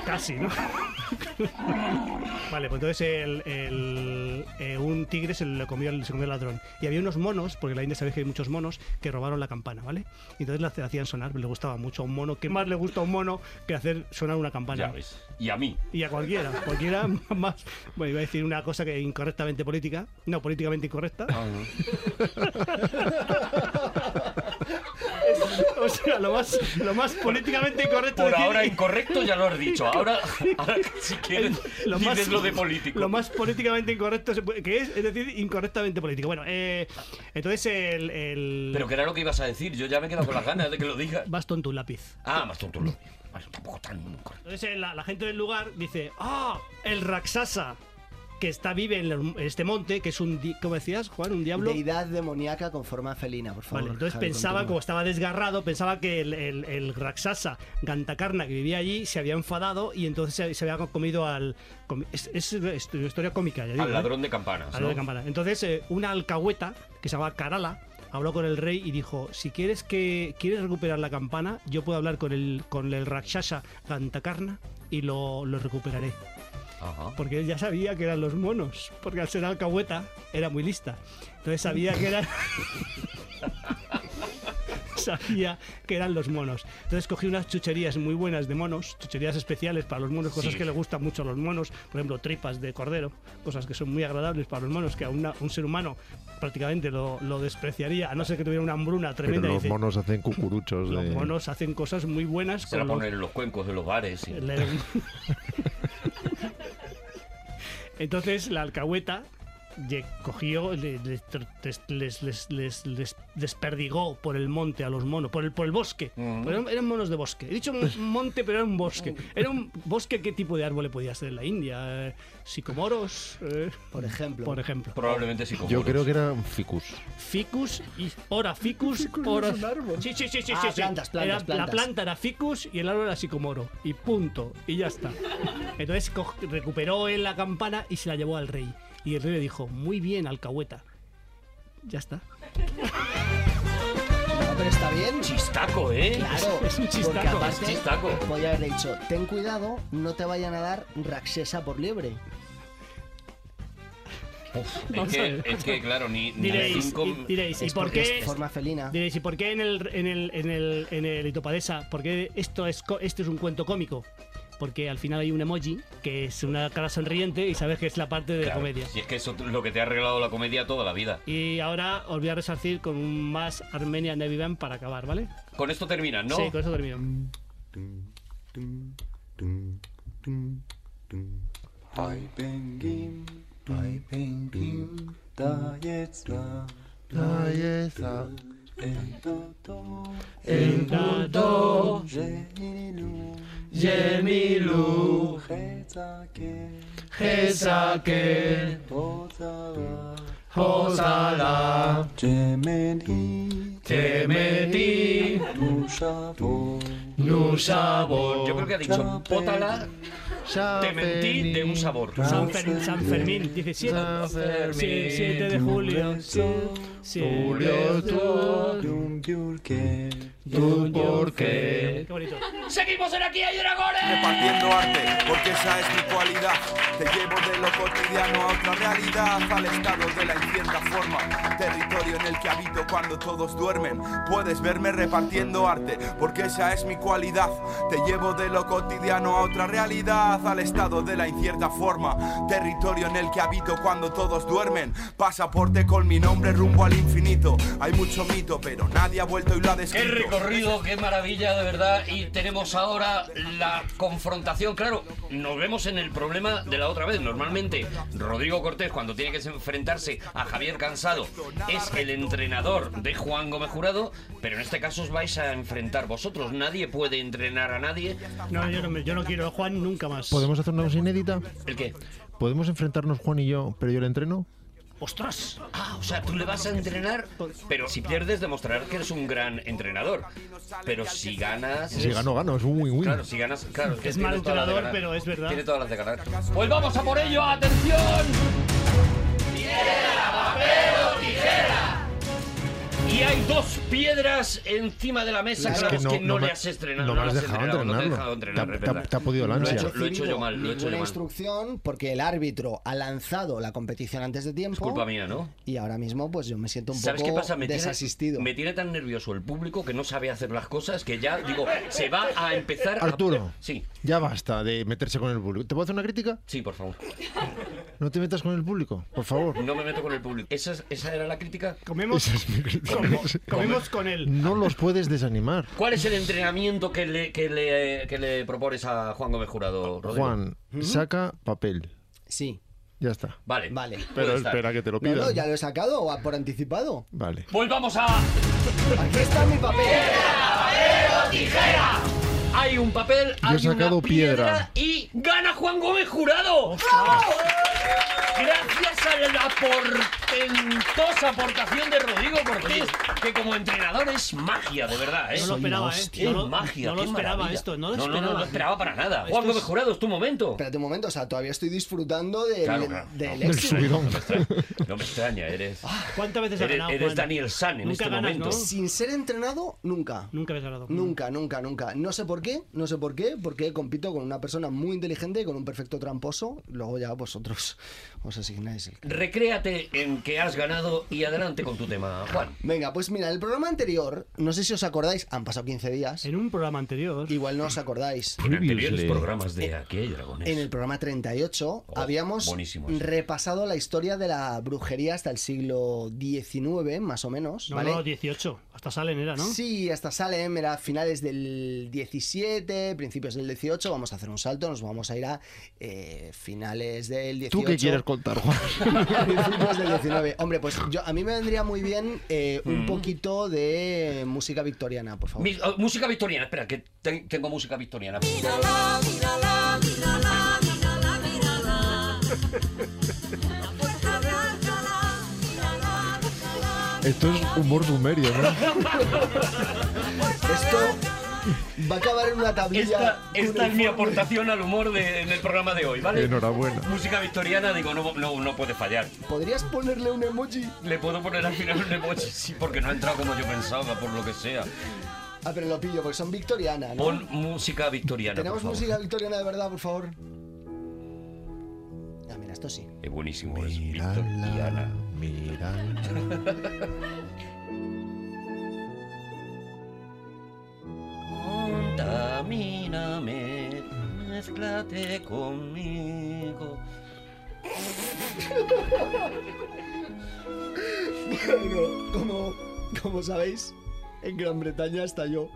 Casi, ¿no? vale, pues entonces el, el, eh, un tigre se lo comió, el- se comió el ladrón. Y había unos monos, porque en la India sabéis que hay muchos monos, que robaron la campana, ¿vale? Y entonces la hacían sonar, le gustaba mucho a un mono. ¿Qué más le gusta a un mono que hacer sonar una campana? Ya ves. Y a mí. Y a cualquiera, cualquiera más. Bueno, iba a decir una cosa que incorrectamente política. No, políticamente incorrecta. o sea, lo más, lo más políticamente incorrecto. Por decir- ahora incorrecto ya lo has dicho. Ahora, ahora si quieres, lo dices más, lo de político. Lo más políticamente incorrecto que es, es decir, incorrectamente político. Bueno, eh, entonces el, el. Pero que era lo que ibas a decir. Yo ya me he quedado con las ganas de que lo digas. Vas tonto un lápiz. Ah, más tonto. Bueno, tampoco tan. Entonces eh, la, la gente del lugar dice: ¡Ah! El Raksasa que está vive en, el- en este monte, que es un. di- ¿Cómo decías, Juan? ¿Un diablo? Deidad demoníaca con forma felina, por favor. Vale, entonces Javi, pensaba, continúa. como estaba desgarrado, pensaba que el, el, el Raksasa Gantakarna que vivía allí se había enfadado y entonces se, se había comido al. Es, es- es una historia cómica, ya digo. Al ¿eh? ladrón de campanas. Al ¿no? ladrón de campana. Entonces, eh, una alcahueta que se llama Karala habló con el rey y dijo: Si quieres que quieres recuperar la campana, yo puedo hablar con el, con el Rakshasa Gantakarna y lo, lo recuperaré. Ajá. Porque él ya sabía que eran los monos. Porque al ser alcahueta era muy lista. Entonces sabía que eran. sabía que eran los monos. Entonces cogí unas chucherías muy buenas de monos, chucherías especiales para los monos, cosas Sí. que le gustan mucho a los monos, por ejemplo, tripas de cordero, cosas que son muy agradables para los monos, que a una- un ser humano prácticamente lo, lo despreciaría, a no ser que tuviera una hambruna Pero tremenda. y los dice, monos hacen cucuruchos. los de- monos hacen cosas muy buenas Se la con los- ponen en los cuencos de los bares. y- Entonces la alcahueta cogió, le- les, les- les- les- les- les desperdigó por el monte a los monos, por el, por el bosque. Mm. Eran, eran monos de bosque. He dicho un monte, pero era un bosque. Era un bosque, ¿qué tipo de árbol le podía ser en la India? Eh, ¿Sicomoros? Eh, Por ejemplo. por ejemplo. Probablemente sí. como Yo creo que eran ficus. Ficus y ora ficus, ora Sí, sí, sí, sí, Ah, sí, sí. plantas, plantas, Era- La planta era ficus y el árbol era sicomoro y punto y ya está. Entonces recuperó él la campana y se la llevó al rey y el rey le dijo muy bien alcahueta. Ya está. No, pero está bien. Chistaco, ¿eh? Claro, Es un chistaco, porque aparte es un chistaco. podía haber dicho, ten cuidado, no te vayan a dar Raxesa por liebre. Uf, es, a que, es que, claro, ni, ni Diréis, cinco... y, diréis, ¿y por qué? es forma felina. Diréis, ¿y por qué en el en el en el en el Itopadesa? ¿Por qué esto es co- esto es un cuento cómico? Porque al final hay un emoji que es una cara sonriente y sabes que es la parte de Claro, comedia. Si es que eso es lo que te ha arreglado la comedia toda la vida. Y ahora os voy a resarcir con un más Armenia Navy Band para acabar, ¿vale? Con esto terminas, ¿no? Sí, con eso termino. Da jetzt da, yemilu Chesake Chesake Hozala Hozala Temedi Temedi Tushavo Nushavo, Nusabor. Yo creo que ha dicho pótala, te mentí de un sabor. San, Fer- San Fermín, 17 San Fermín. 7 de julio. Julio, tú, tú, ¿por qué? Qué bonito. ¡Seguimos en Aquí hay dragones! Repartiendo arte, porque esa es mi cualidad. Te llevo de lo cotidiano a otra realidad, al estado de la incierta forma. Territorio en el que habito cuando todos duermen. Puedes verme repartiendo arte, porque esa es mi cualidad. Te llevo de lo cotidiano a otra realidad, al estado de la incierta forma. Territorio en el que habito cuando todos duermen. Pasaporte con mi nombre rumbo al infinito. Hay mucho mito, pero nadie ha vuelto y lo ha ¡Qué descrito. recorrido, qué maravilla, de verdad! Y tenemos ahora la confrontación. Claro, nos vemos en el problema de la otra vez. Normalmente, Rodrigo Cortés, cuando tiene que enfrentarse a Javier Cansado, es el entrenador de Juan Gómez Jurado, pero en este caso os vais a enfrentar vosotros. Nadie puede entrenar a nadie. No, yo no, me- yo no quiero a Juan nunca más. ¿Podemos hacer una cosa inédita? ¿El qué? ¿Podemos enfrentarnos Juan y yo, pero yo le entreno? ¡Ostras! Ah, o sea, tú le vas a entrenar, pero si pierdes demostrarás que eres un gran entrenador. Pero si ganas... Si gano, gano, es un win-win. Claro, si ganas, claro. Es mal entrenador, pero es verdad. Tiene todas las de ganar. Pues vamos a por ello, atención. Piedra, papel o tijera. Y hay dos piedras encima de la mesa claro, que es no- que no, no le has estrenado. no me has has dejado entrenado, no te he entrenarlo. dejado entrenar, Te ha- te te podido la Lo he ansia. hecho, lo he hecho yo mal, lo he hecho Ninguna yo mal. instrucción porque el árbitro ha lanzado la competición antes de tiempo. Es culpa mía, ¿no? Y ahora mismo pues yo me siento un ¿Sabes poco qué pasa? Me tiene, desasistido. me tiene tan nervioso el público que no sabe hacer las cosas que ya, digo, se va a empezar a- Arturo. Sí, Ya basta de meterse con el público. ¿Te puedo hacer una crítica? sí, por favor. No te metas con el público, por favor. No me meto con el público. ¿Esa, es- esa era la crítica? Comemos, Esa es mi crítica. Comemos con él. No los puedes desanimar. ¿Cuál es el entrenamiento que le, que le, que le propones a Juan Gómez Jurado, Rodrigo? Juan, saca papel. Sí, Ya está. Vale. vale. Pero espera que te lo No, no, pidan. ya lo he sacado o por anticipado. Vale. Pues vamos a... Aquí está mi papel. Hay un papel, Yo he hay una sacado piedra, piedra. y gana Juan Gómez Jurado. Gracias a la portentosa aportación de Rodrigo Cortés, que como entrenador es magia, de verdad, ¿eh? No lo esperaba, ¿eh? Es No lo- magia, no lo qué esperaba maravilla. esto, no lo no, no, no, esperaba. lo esperaba para nada. Esto Juan es- Gómez Jurado, es tu momento. Espérate un momento, o sea, todavía estoy disfrutando del, Claro, claro. del No, éxito. subidón. No me extraña, no me extraña, eres... ¿Cuántas veces Eres, ganado eres Juan? Daniel San en Nunca este ganas, momento. ¿no? Sin ser entrenado, nunca. Nunca habéis ganado. Nunca, nunca, nunca. No sé por qué, no sé por qué, porque compito con una persona muy inteligente y con un perfecto tramposo. Luego ya vosotros os asignáis el... Recréate en que has ganado y adelante con tu tema, Juan. Venga, pues mira, el programa anterior, no sé si os acordáis, han pasado 15 días, En un programa anterior. igual no os acordáis. En anteriores programas de Aquí hay dragones. En el programa 38 Oh, habíamos buenísimo repasado la historia de la brujería hasta el siglo XIX, más o menos. No, ¿vale? no, 18. Hasta Salen era, ¿no? Sí, hasta Salem era finales del 17, principios del 18. Vamos a hacer un salto, nos vamos a ir a eh, finales del 18. ¿Tú qué quieres contar, Juan? principios del 19. Hombre, pues yo, a mí me vendría muy bien eh, Mm. un poquito de música victoriana, por favor. Mi- oh, música victoriana, espera, que te- tengo música victoriana. Esto es humor sumerio, ¿no? Esto va a acabar en una tablilla. Esta, esta es mi aportación al humor de- en el programa de hoy, ¿vale? Enhorabuena. Música victoriana, digo, no, no, no puede fallar. ¿Podrías ponerle un emoji? Le puedo poner al final un emoji, sí, porque no ha entrado como yo pensaba, por lo que sea. Ah, pero lo pillo, porque son victorianas, ¿no? Pon música victoriana, ¿Tenemos por favor. música victoriana de verdad, por favor? Ah, mira, esto sí. Qué buenísimo es victoriana. Mírala. Contamíname, mezclate conmigo. Bueno, como, como sabéis, en Gran Bretaña estalló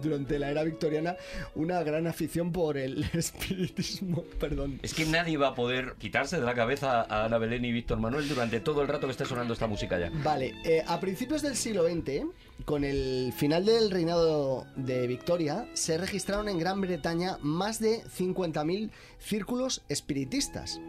durante la era victoriana una gran afición por el espiritismo. Perdón. Es que nadie va a poder quitarse de la cabeza a Ana Belén y Víctor Manuel durante todo el rato que esté sonando esta música ya. Vale, eh, a principios del siglo XX, con el final del reinado de Victoria, se registraron en Gran Bretaña más de 50.000 círculos espiritistas.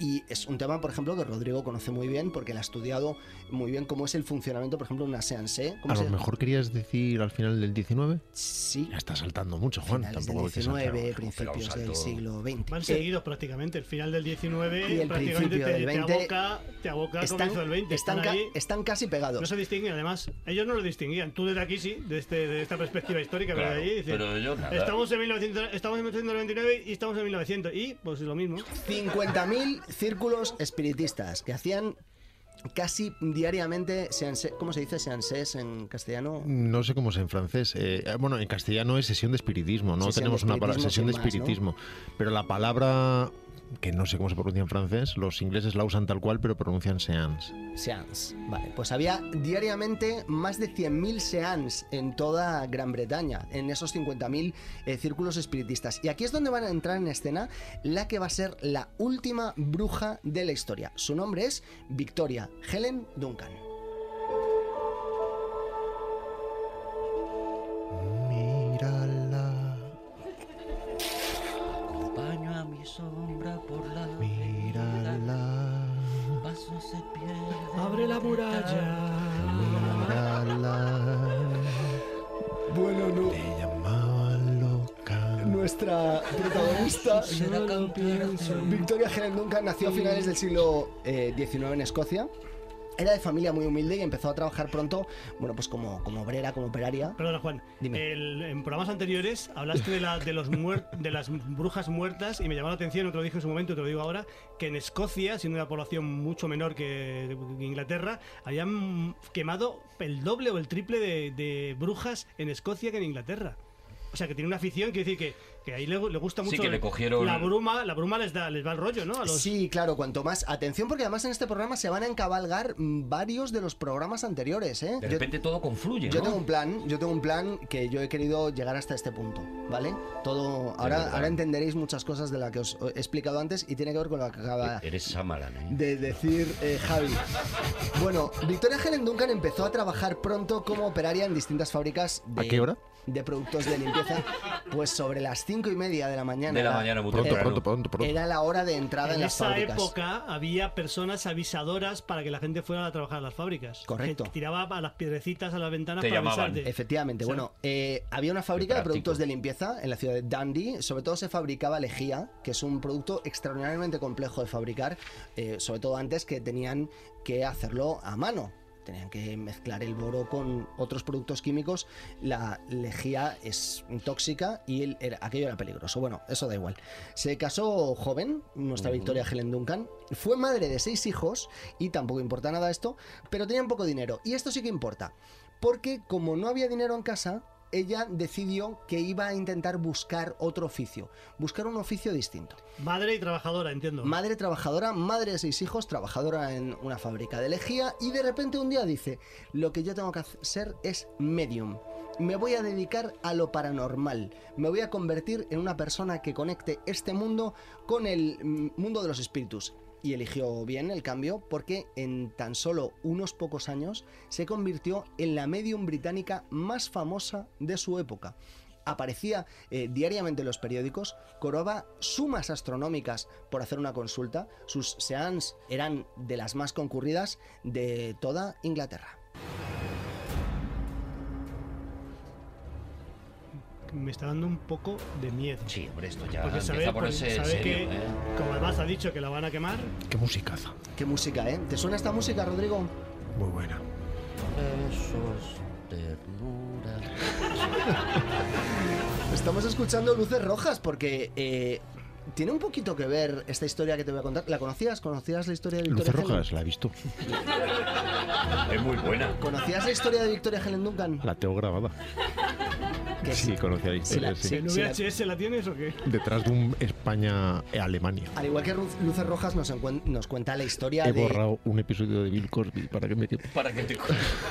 Y es un tema, por ejemplo, que Rodrigo conoce muy bien porque él ha estudiado muy bien cómo es el funcionamiento, por ejemplo, de una seance. ¿Cómo A lo mejor querías decir al final del 19. Sí. Ya está saltando mucho, Juan. Finales Tampoco del que saltar. 19, Pero un principios del salto- siglo XX. Van Eh, seguidos prácticamente. El final del 19 Y el prácticamente principio te, del te 20 aboca, te aboca están, comienzo del 20. están, Están ahí. están casi pegados. No se distinguen, además, ellos no lo distinguían. Tú desde aquí sí, de, este- de esta perspectiva histórica, pero Claro, de allí dices, pero yo nada. Estamos en, 1900, estamos en 1999 y estamos en 1900. Y pues lo mismo. 50.000 círculos espiritistas que hacían casi diariamente, seanse- ¿cómo se dice seances en castellano? No sé cómo es en francés. Eh, bueno, en castellano es sesión de espiritismo, no Sesión tenemos una palabra, sesión de sin más, ¿no? espiritismo. Pero la palabra, que no sé cómo se pronuncia en francés, los ingleses la usan tal cual, pero pronuncian seance. Seance. Vale, pues había diariamente más de 100.000 seance en toda Gran Bretaña, en esos 50.000 eh, círculos espiritistas. Y aquí es donde van a entrar en escena la que va a ser la última bruja de la historia. Su nombre es Victoria Helen Duncan. Nuestra protagonista. Victoria Helen Duncan, nació a finales del siglo eh, XIX en Escocia. Era de familia muy humilde y empezó a trabajar pronto, bueno, pues como, como obrera, como operaria. Perdona, Juan. Dime. El- en programas anteriores hablaste de, la, de, los muer- de las brujas muertas y me llamó la atención, te lo dije en su momento te lo digo ahora, que en Escocia, siendo una población mucho menor que Inglaterra, habían quemado el doble o el triple de, de brujas en Escocia que en Inglaterra. O sea, que tiene una afición, quiere decir que, que ahí le, le gusta Sí, mucho. que le cogieron- La bruma, la bruma les, da, les va el rollo, ¿no? A los, Sí, claro, cuanto más. Atención, porque además en este programa se van a encabalgar mm, varios de los programas anteriores, ¿eh? De Yo- repente todo confluye, Yo ¿no? tengo un plan, yo tengo un plan que yo he querido llegar hasta este punto, ¿vale? Todo, ahora, ahora entenderéis muchas cosas de las que os he explicado antes y tiene que ver con lo que acaba Eres Samaran, ¿eh? de decir eh, Javi. Bueno, Victoria Helen Duncan empezó a trabajar pronto como operaria en distintas fábricas de, ¿A qué hora? de productos de limpieza, pues sobre las cinco y media de la mañana. De la Era- mañana muy Pronto, temprano. pronto, pronto, pronto. Era la hora de entrada en, En las esa fábricas. época había personas avisadoras para que la gente fuera a trabajar a las fábricas. Correcto. Que tiraba a las piedrecitas a las ventanas Te para llamaban. avisarte. Efectivamente, bueno, eh, había una fábrica de productos de limpieza en la ciudad de Dundee. Sobre todo se fabricaba lejía, que es un producto extraordinariamente complejo de fabricar, eh, sobre todo antes que tenían que hacerlo a mano. Tenían que mezclar el boro con otros productos químicos. La lejía es tóxica y el- aquello era peligroso. Bueno, eso da igual. Se casó joven, nuestra Victoria Helen Duncan. Fue madre de seis hijos y tampoco importa nada esto, pero tenía poco dinero. Y esto sí que importa. Porque como no había dinero en casa, ella decidió que iba a intentar buscar otro oficio, buscar un oficio distinto. Madre y trabajadora, entiendo. Madre trabajadora, madre de seis hijos, trabajadora en una fábrica de lejía y de repente un día dice, lo que yo tengo que hacer es medium. Me voy a dedicar a lo paranormal. Me voy a convertir en una persona que conecte este mundo con el mm, mundo de los espíritus. Y eligió bien el cambio porque en tan solo unos pocos años se convirtió en la medium británica más famosa de su época aparecía eh, diariamente en los periódicos, cobraba sumas astronómicas por hacer una consulta, sus seans eran de las más concurridas de toda Inglaterra. Me está dando un poco de miedo. Sí, hombre, esto ya Porque sabe, a ponerse porque sabe serio, que, ¿eh? como además ha dicho que la van a quemar, Qué musicaza. Qué música, ¿eh? ¿Te suena esta música, Rodrigo? Muy buena. Besos, ternura. Estamos escuchando Luces Rojas porque eh, tiene un poquito que ver esta historia que te voy a contar. ¿La conocías? ¿Conocías la historia de Victoria Luces Helen? rojas, la he visto. Es muy buena. ¿Conocías la historia de Victoria Helen Duncan? La tengo grabada. Que Sí, conocía la Sí, la- historia, sí. ¿en VHS la tienes o qué? Detrás de un España-Alemania. Al igual que Luces Rojas nos, nos cuenta la historia He de... borrado un episodio de Bill Cosby para que me. Para que te...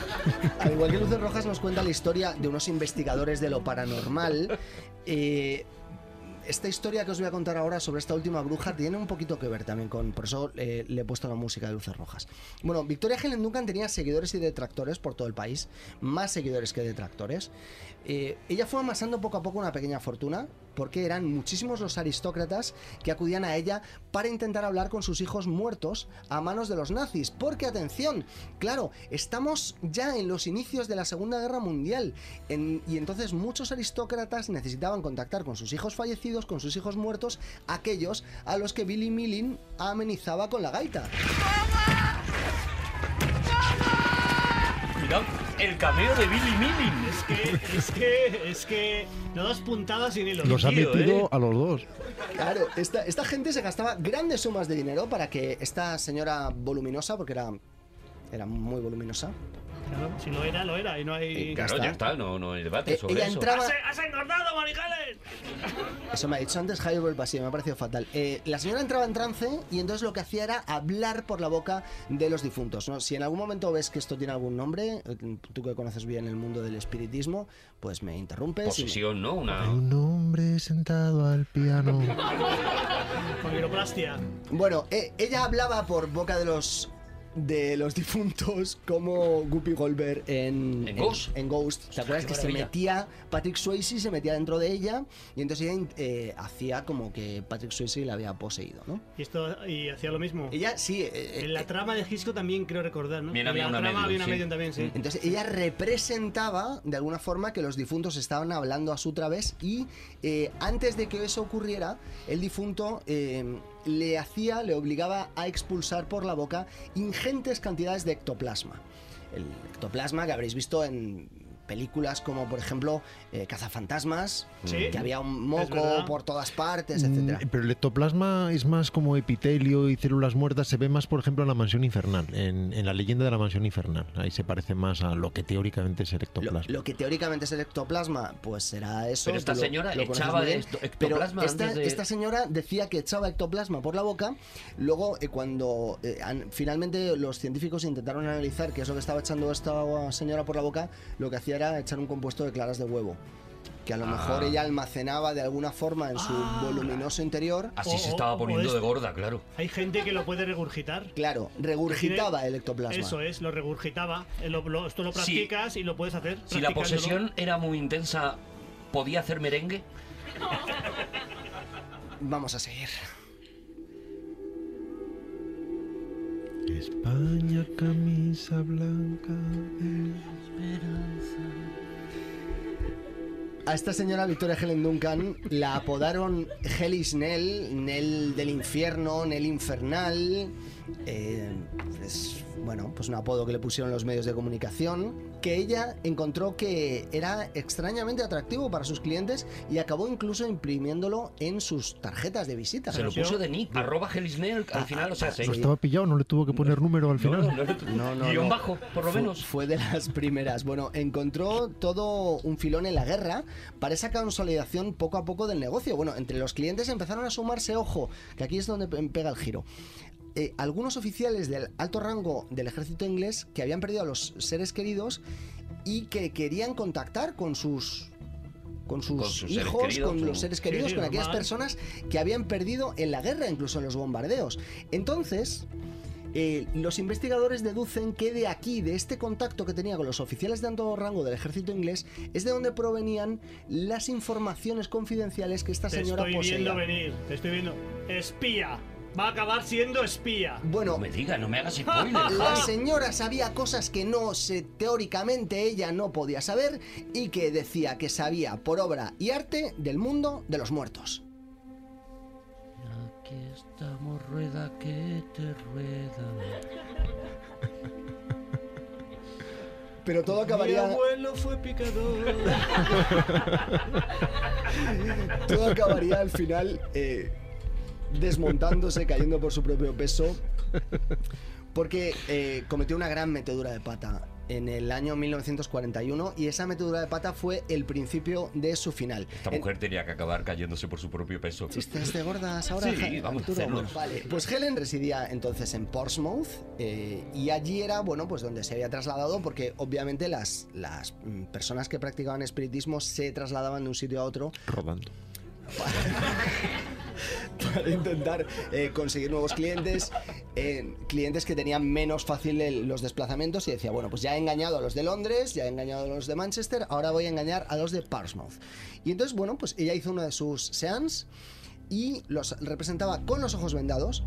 Al igual que Luces Rojas nos cuenta la historia de unos investigadores de lo paranormal. eh, esta historia que os voy a contar ahora sobre esta última bruja tiene un poquito que ver también con. Por eso eh, le he puesto la música de luces rojas. Bueno, Victoria Helen Duncan tenía seguidores y detractores por todo el país, más seguidores que detractores. Eh, ella fue amasando poco a poco una pequeña fortuna, porque eran muchísimos los aristócratas que acudían a ella para intentar hablar con sus hijos muertos a manos de los nazis. Porque, atención, claro, estamos ya en los inicios de la Segunda Guerra Mundial y entonces muchos aristócratas necesitaban contactar con sus hijos fallecidos, con sus hijos muertos, aquellos a los que Billy Millin amenizaba con la gaita. Cuidado, el cameo de Billy Millin. Es que, es que, es que no das puntadas sin hilo. Los ha metido ¿eh? a los dos. Claro, esta, esta gente se gastaba grandes sumas de dinero para que esta señora voluminosa, porque era, era muy voluminosa, Claro, si lo era, lo era. Y no hay. Eh, Claro, está. ya está, no, no hay debate Eh, sobre ella eso. entraba- ¡Has, has engordado, Maricales! Eso me ha dicho antes Javier Belpasí, me ha parecido fatal. Eh, la señora entraba en trance y entonces lo que hacía era hablar por la boca de los difuntos. ¿no? Si en algún momento ves que esto tiene algún nombre, tú que conoces bien el mundo del espiritismo, pues me interrumpes. y me- ¿no? Una... Hay un hombre sentado al piano. Con miroplastia. Bueno, eh, ella hablaba por boca de los de los difuntos como Guppy Goldberg en, ¿En Ghost? en Ghost. ¿Te acuerdas qué que se metía Patrick Swayze se metía dentro de ella y entonces ella eh, hacía como que Patrick Swayze la había poseído, ¿no? Y esto y hacía lo mismo. Ella sí. eh, En la eh, trama de Gisco también creo recordar, ¿no? Bien, en había la una trama medium, había una sí. medium también, sí. Entonces ella representaba de alguna forma que los difuntos estaban hablando a su través y eh, antes de que eso ocurriera, el difunto eh, le hacía, le obligaba a expulsar por la boca ingentes cantidades de ectoplasma. El ectoplasma que habréis visto en películas como por ejemplo eh, Cazafantasmas, Sí. que había un moco por todas partes, Mm, etcétera. Pero el ectoplasma es más como epitelio y células muertas. Se ve más, por ejemplo, en la mansión infernal, en, en la leyenda de la mansión infernal. Ahí se parece más a lo que teóricamente es el Lo, ectoplasma. lo que teóricamente es el ectoplasma, pues será eso. Pero esta lo- señora lo echaba bien. esto- Pero ectoplasma esta, antes de- esta señora decía que echaba ectoplasma por la boca. Luego, eh, cuando eh, han- finalmente los científicos intentaron analizar qué es lo que estaba echando esta señora por la boca, lo que hacía era echar un compuesto de claras de huevo. Que a lo mejor Ah. ella almacenaba de alguna forma en su Ah. voluminoso interior. Así O- se estaba poniendo es- de gorda, claro. Hay gente que lo puede regurgitar. Claro, regurgitaba el ectoplasma. Eso es, lo regurgitaba. Eh, lo- lo- esto lo Sí. practicas y lo puedes hacer. Si la posesión era muy intensa, ¿podía hacer merengue? Vamos a seguir. España, camisa blanca. A esta señora Victoria Helen Duncan la apodaron Hellis Nell, Nell del infierno, Nell infernal. Eh, bueno, pues un apodo que le pusieron los medios de comunicación. Que ella encontró que era extrañamente atractivo para sus clientes y acabó incluso imprimiéndolo en sus tarjetas de visita. Se lo puso de nick, arroba Gelisnel al final, o sea, se... No estaba pillado, no le tuvo que poner número al final. no, no, No, no, guion no. bajo, por lo menos. Fue de las primeras. Bueno, encontró todo un filón en la guerra para esa consolidación poco a poco del negocio. Bueno, entre los clientes empezaron a sumarse, ojo, que aquí es donde pe- pega el giro. Eh, algunos oficiales del alto rango del ejército inglés que habían perdido a los seres queridos y que querían contactar con sus con sus, Con sus seres hijos, queridos, con los seres queridos, sí, con aquellas normal. personas que habían perdido en la guerra, incluso en los bombardeos. Entonces, eh, los investigadores deducen que de aquí, de este contacto que tenía con los oficiales de alto rango del ejército inglés, es de donde provenían las informaciones confidenciales que esta Te señora estoy poseía. viendo venir. Te estoy viendo. Espía. Va a acabar siendo espía. Bueno, No me digas, no me hagas spoiler, la señora sabía cosas que no se teóricamente ella no podía saber y que decía que sabía por obra y arte del mundo de los muertos. Aquí estamos, rueda que te rueda. Pero todo Mi acabaría, abuelo fue picador. todo acabaría al final eh, desmontándose, cayendo por su propio peso, porque eh, cometió una gran metedura de pata en el año 1941 y esa metedura de pata fue el principio de su final. Esta En- mujer tenía que acabar cayéndose por su propio peso. ¿Chistes de gordas ahora? Sí, vamos a. Vale, pues Helen residía entonces en Portsmouth eh, y allí era, bueno, pues donde se había trasladado porque obviamente las, las mm, personas que practicaban espiritismo se trasladaban de un sitio a otro Rodando. para intentar eh, conseguir nuevos clientes, eh, clientes que tenían menos fácil los desplazamientos y decía, bueno, pues ya he engañado a los de Londres, ya he engañado a los de Manchester, ahora voy a engañar a los de Portsmouth. Y entonces, bueno, pues ella hizo una de sus seans y los representaba con los ojos vendados,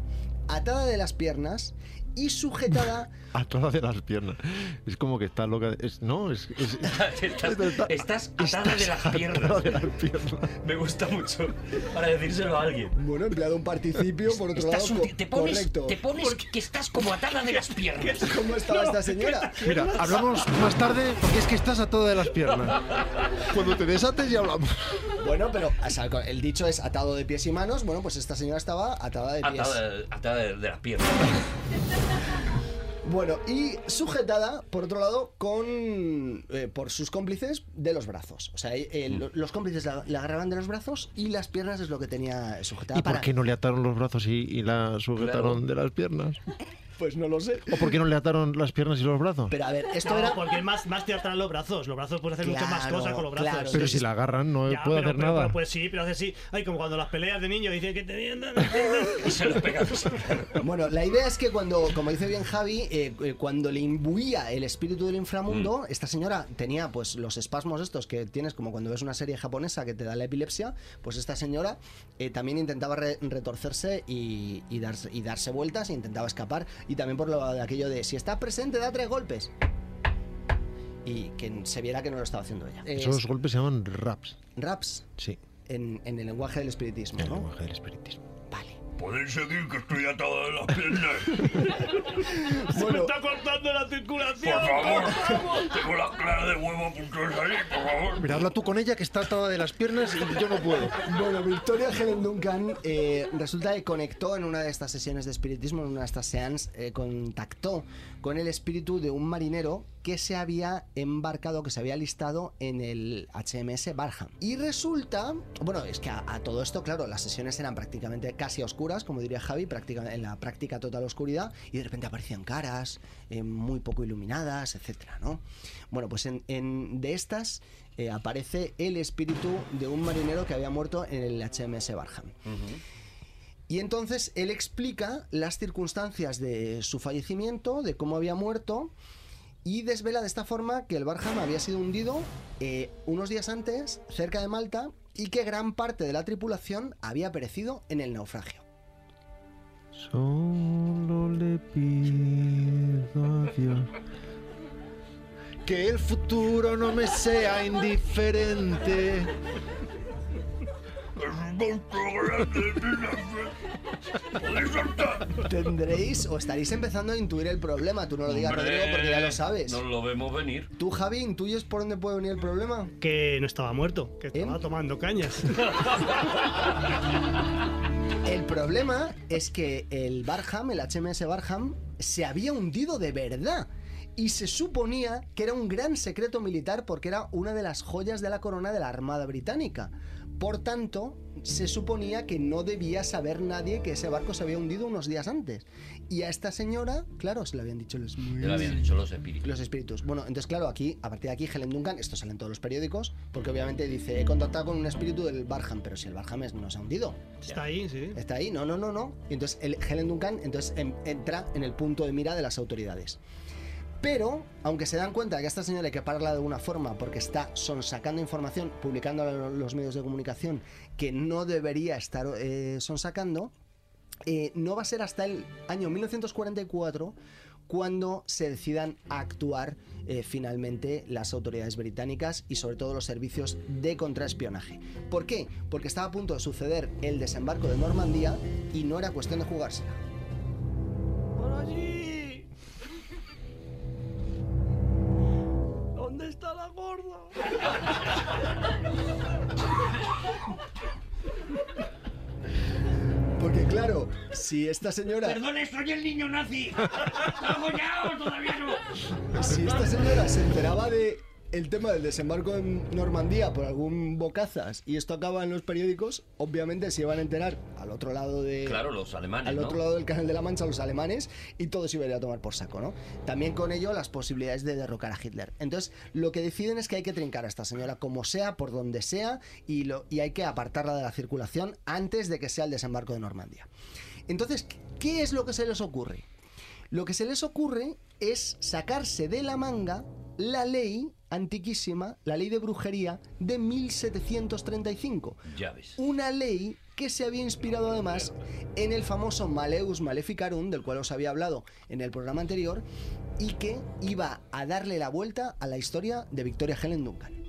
atada de las piernas y sujetada Atada de las piernas. Es como que está loca. Es, no, es. es- Estás, estás atada de las piernas. atada de las piernas. Me gusta mucho para decírselo a alguien. Bueno, empleado un participio, por otro Estás lado, un- te pones, correcto. te pones que estás como atada de las piernas. ¿Cómo estaba esta señora? Mira, hablamos más tarde porque es que estás atada de las piernas. Cuando te desates ya hablamos. Bueno, pero o sea, el dicho es atado de pies y manos. Bueno, pues esta señora estaba atada de pies. Atada, atada de, de las piernas. Bueno, y sujetada, por otro lado, con eh, por sus cómplices de los brazos. O sea, eh, Mm. lo- los cómplices la, la agarraban de los brazos y las piernas es lo que tenía sujetada ¿Y por para. qué no le ataron los brazos y, y la sujetaron Claro. de las piernas? Pues no lo sé. ¿O por qué no le ataron las piernas y los brazos? Pero a ver, esto No, era. porque es más, más teatral los brazos. Los brazos pueden hacer muchas más Claro, cosas con los brazos. claro. Pero si la agarran no Ya, puede pero- hacer pero- nada. pero pues sí, pero hace sí. Ay, como cuando las peleas de niños dicen que te vienen. Y se los pegan. Bueno, la idea es que cuando, como dice bien Javi, eh, eh, cuando le imbuía el espíritu del inframundo, esta señora tenía pues los espasmos estos que tienes como cuando ves una serie japonesa que te da la epilepsia, pues esta señora eh, también intentaba re- retorcerse y, y darse, y darse vueltas e intentaba escapar. Y también por lo de aquello de si está presente, da tres golpes. Y que se viera que no lo estaba haciendo ella. Es Esos golpes se llaman raps. raps Sí, en, en el lenguaje del espiritismo, el ¿no? lenguaje del espiritismo. Podéis seguir que estoy atado de las piernas. Se me está cortando la circulación. Por favor. Tengo las claras de huevo a punto de salir, por favor. Mira, habla tú con ella que está atada de las piernas y yo no puedo. Bueno, Victoria Helen Duncan eh, resulta que conectó en una de estas sesiones de espiritismo, en una de estas seans, eh, contactó con el espíritu de un marinero que se había embarcado, que se había listado en el HMS Barham. Y resulta, bueno, es que a, a todo esto, claro, las sesiones eran prácticamente casi oscuras, como diría Javi, práctica- en la práctica total oscuridad, y de repente aparecían caras eh, muy poco iluminadas, etcétera, ¿no? Bueno, pues en, en- de estas eh, aparece el espíritu de un marinero que había muerto en el HMS Barham. Y entonces él explica las circunstancias de su fallecimiento, de cómo había muerto, y desvela de esta forma que el Barham había sido hundido eh, unos días antes, cerca de Malta, y que gran parte de la tripulación había perecido en el naufragio. Solo le pido a Dios que el futuro no me sea indiferente. Tendréis o estaréis empezando a intuir el problema. Tú no lo digas, Rodrigo, porque ya lo sabes. No lo vemos venir. ¿Tú, Javi, intuyes por dónde puede venir el problema? Que no estaba muerto, que estaba ¿Eh? tomando cañas. El problema es que el Barham, el HMS Barham, se había hundido de verdad. Y se suponía que era un gran secreto militar porque era una de las joyas de la corona de la Armada Británica. Por tanto, se suponía que no debía saber nadie que ese barco se había hundido unos días antes. Y a esta señora, claro, se lo habían dicho los Ya lo habían dicho los espíritus. los espíritus. Bueno, entonces claro, aquí, a partir de aquí, Helen Duncan, esto sale en todos los periódicos, porque obviamente dice, he contactado con un espíritu del Barham, pero si el Barham es- no se ha hundido, Está ahí, sí. Está ahí, no, no, no, no. Y entonces el Helen Duncan entonces em- entra en el punto de mira de las autoridades. Pero, aunque se dan cuenta de que a esta señora hay que pararla de alguna forma porque está sonsacando información, publicando en los medios de comunicación que no debería estar eh, sonsacando, eh, no va a ser hasta el año 1944 cuando se decidan a actuar eh, finalmente las autoridades británicas y sobre todo los servicios de contraespionaje. ¿Por qué? Porque estaba a punto de suceder el desembarco de Normandía y no era cuestión de jugársela. ¡Por allí! ¿Dónde está la gorda? Porque claro, si esta señora... Perdone, soy el niño nazi. ¿Estamos ya o todavía no? Si esta señora se enteraba de el tema del desembarco en Normandía por algún bocazas y esto acaba en los periódicos, obviamente se iban a enterar al otro lado de... Claro, los alemanes, Al ¿no? otro lado del Canal de la Mancha, los alemanes, y todo se iba a tomar por saco, ¿no? También con ello las posibilidades de derrocar a Hitler. Entonces, lo que deciden es que hay que trincar a esta señora como sea, por donde sea, y, lo, y hay que apartarla de la circulación antes de que sea el desembarco de Normandía. Entonces, ¿qué es lo que se les ocurre? Lo que se les ocurre es sacarse de la manga la ley antiquísima, la ley de brujería de 1735. Ya ves. Una ley que se había inspirado además en el famoso Maleus Maleficarum, del cual os había hablado en el programa anterior, y que iba a darle la vuelta a la historia de Victoria Helen Duncan.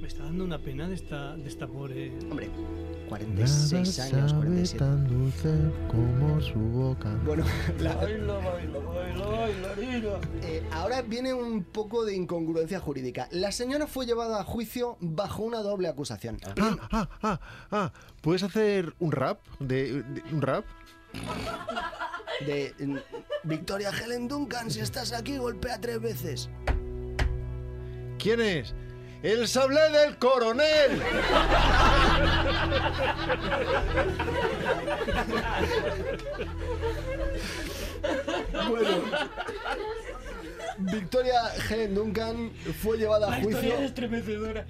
Me está dando una pena de esta, de esta pobre. Hombre, Nada 46 años, sabe 47. tan dulce como su boca. Bueno, la- Baila, baila, baila, bailarina. Eh, ahora viene un poco de incongruencia jurídica. La señora fue llevada a juicio bajo una doble acusación. Ah, ah, ah, ah. ¿Puedes hacer un rap? De, de- ¿Un rap? De mm, Victoria Helen Duncan, si estás aquí, golpea tres veces. ¿Quién es? ¡El sable del coronel! Victoria Helen Duncan fue llevada a juicio estremecedora.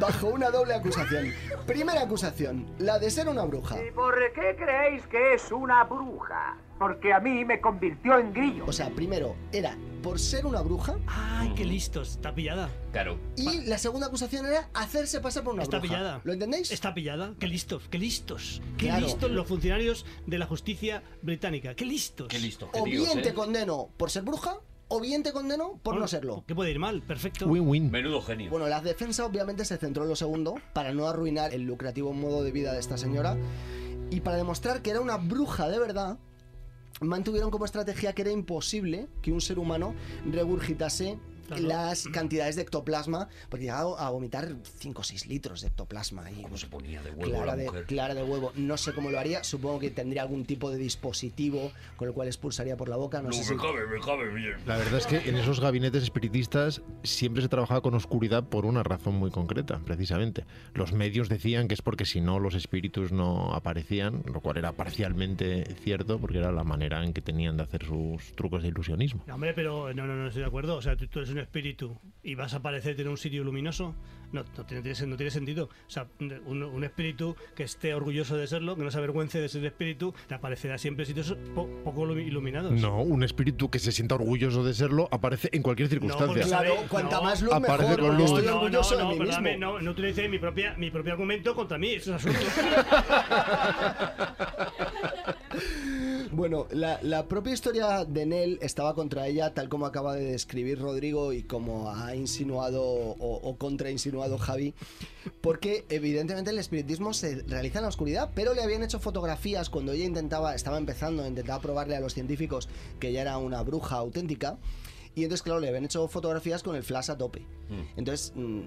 bajo una doble acusación. Primera acusación, la de ser una bruja. ¿Y por qué creéis que es una bruja? Porque a mí me convirtió en grillo. O sea, primero, era por ser una bruja. ¡Ay, qué listos! Está pillada. Claro. Y la segunda acusación era hacerse pasar por una Está bruja. pillada. ¿Lo entendéis? Está pillada. ¡Qué listos! ¡Qué listos! ¡Qué Claro. listos los funcionarios de la justicia británica! ¡Qué listos! Qué listo. O qué tíos, bien ¿eh? te condeno por ser bruja, o bien te condeno por Bueno, no serlo. ¿Qué puede ir mal? Perfecto. Win-win. Menudo genio. Bueno, la defensa obviamente se centró en lo segundo, para no arruinar el lucrativo modo de vida de esta señora, y para demostrar que era una bruja de verdad, mantuvieron como estrategia que era imposible que un ser humano regurgitase Claro. las cantidades de ectoplasma, porque llegaba a vomitar 5 o 6 litros de ectoplasma. Y, ¿Cómo se ponía de huevo clara, la de, mujer? clara de huevo. No sé cómo lo haría, supongo que tendría algún tipo de dispositivo con el cual expulsaría por la boca. No, No, sé si... me cabe, me cabe bien. La verdad es que en esos gabinetes espiritistas siempre se trabajaba con oscuridad por una razón muy concreta, precisamente. Los medios decían que es porque si no los espíritus no aparecían, lo cual era parcialmente cierto porque era la manera en que tenían de hacer sus trucos de ilusionismo. No, hombre, pero no, no, no estoy de acuerdo. O sea, tú, tú eres un espíritu y vas a aparecerte en un sitio luminoso. No, no, tiene, no tiene sentido. O sea, un, un espíritu que esté orgulloso de serlo, que no se avergüence de ser espíritu, te aparecerá siempre en sitios po- poco lumi- iluminados. No, un espíritu que se sienta orgulloso de serlo aparece en cualquier circunstancia. porque Claro, cuanta no. más luz Aparece mejor. con luz. Estoy no, orgulloso no, no, de mí mismo. no, no utilicé mi, propia, mi propio argumento contra mí. Eso es absurdo. Bueno, la, propia historia de Nell estaba contra ella, tal como acaba de describir Rodrigo y como ha insinuado o, o contrainsinuado Javi, porque evidentemente el espiritismo se realiza en la oscuridad, pero le habían hecho fotografías cuando ella intentaba, estaba empezando, intentaba probarle a los científicos que ella era una bruja auténtica. Y entonces, claro, le habían hecho fotografías con el flash a tope. Entonces, mm,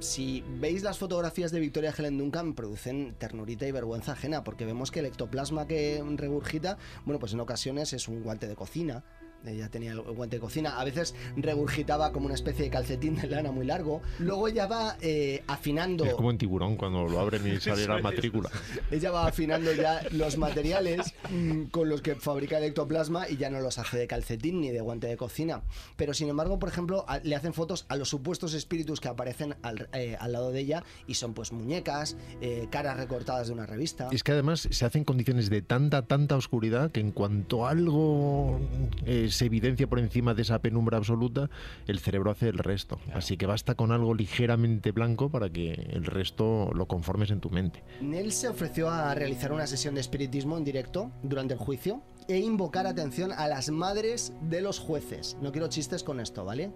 si veis las fotografías de Victoria Helen Duncan, producen ternurita y vergüenza ajena, porque vemos que el ectoplasma que regurgita, bueno, pues en ocasiones es un guante de cocina. Ella tenía el guante de cocina. A veces regurgitaba como una especie de calcetín de lana muy largo. Luego ella va eh, afinando. Es como en tiburón cuando lo abren y sale la matrícula. Ella va afinando ya los materiales mm, con los que fabrica el ectoplasma y ya no los hace de calcetín ni de guante de cocina. Pero sin embargo, por ejemplo, a- le hacen fotos a los supuestos espíritus que aparecen al, eh, al lado de ella y son pues muñecas, eh, caras recortadas de una revista. Es que además se hace en condiciones de tanta, tanta oscuridad que en cuanto algo eh, se evidencia por encima de esa penumbra absoluta, el cerebro hace el resto. Así que basta con algo ligeramente blanco para que el resto lo conformes en tu mente. Nell se ofreció a realizar una sesión de espiritismo en directo durante el juicio e invocar atención a las madres de los jueces. No quiero chistes con esto, ¿vale?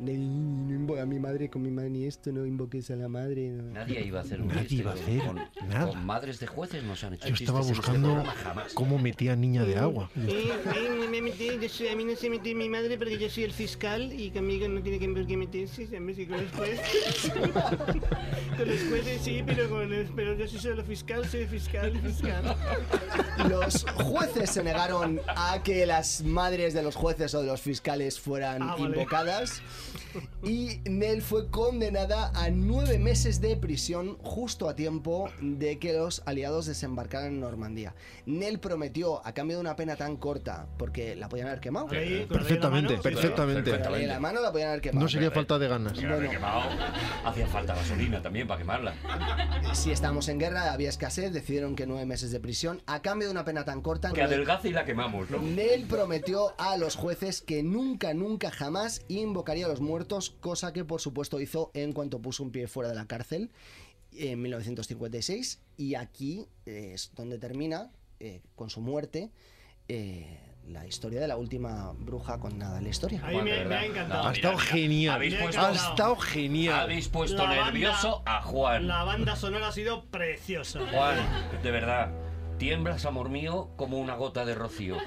A mi madre con mi madre ni esto, no invoques a la madre. no". Nadie iba a hacer un Nadie chiste iba a con- hacer con, nada. con madres de jueces no se han hecho Yo estaba este buscando cómo metía niña de agua. me metí, yo soy- a mí no se metió mi madre porque yo soy el fiscal y conmigo no tiene que, por qué meterse, siempre sí con los jueces. con los jueces sí, pero, con los- pero yo soy solo fiscal, soy fiscal, fiscal. Los jueces se negaron a que las madres de los jueces o de los fiscales fueran Ah, vale. invocadas. Y Nell fue condenada a nueve meses de prisión justo a tiempo de que los aliados desembarcaran en Normandía. Nell prometió, a cambio de una pena tan corta, porque la podían haber quemado. Ahí, con la Perfectamente, sí, perfectamente. La mano la podían haber quemado. No sería falta de ganas. Quemado. Hacía falta gasolina también para quemarla. Si estábamos en guerra, había escasez, decidieron que nueve meses de prisión, a cambio de una pena tan corta. Que adelgaza y la quemamos, ¿no? Nell prometió a los jueces que nunca, nunca, jamás invocaría a los muertos, cosa que por supuesto hizo en cuanto puso un pie fuera de la cárcel en 1956. Y aquí eh, es donde termina, eh, con su muerte, eh, la historia de la última bruja condenada en la historia. Ahí me, me ha encantado. Ha estado genial. Ha puesto, Ha encantado. estado genial. habéis puesto La banda- nervioso a Juan. La banda sonora ha sido preciosa. Juan, de verdad. Tiemblas, amor mío, como una gota de rocío.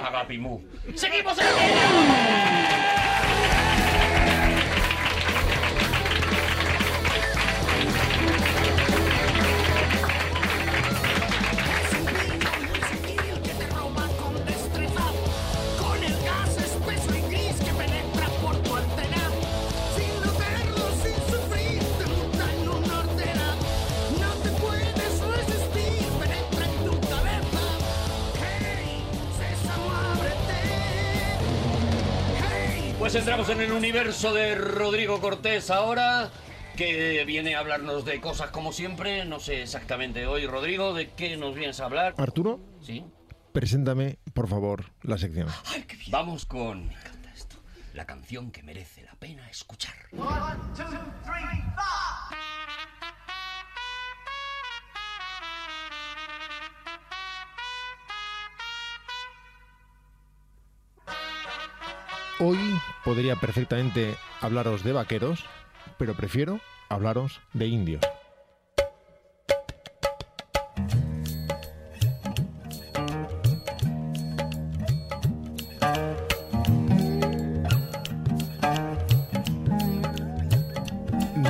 Agapimú. ¡Seguimos en Con en el universo de Rodrigo Cortés ahora, que viene a hablarnos de cosas como siempre. No sé exactamente hoy, Rodrigo, ¿de qué nos vienes a hablar? Arturo, Sí. preséntame, por favor, la sección. Vamos con. Me encanta esto. La canción que merece la pena escuchar. Hoy podría perfectamente hablaros de vaqueros, pero prefiero hablaros de indios.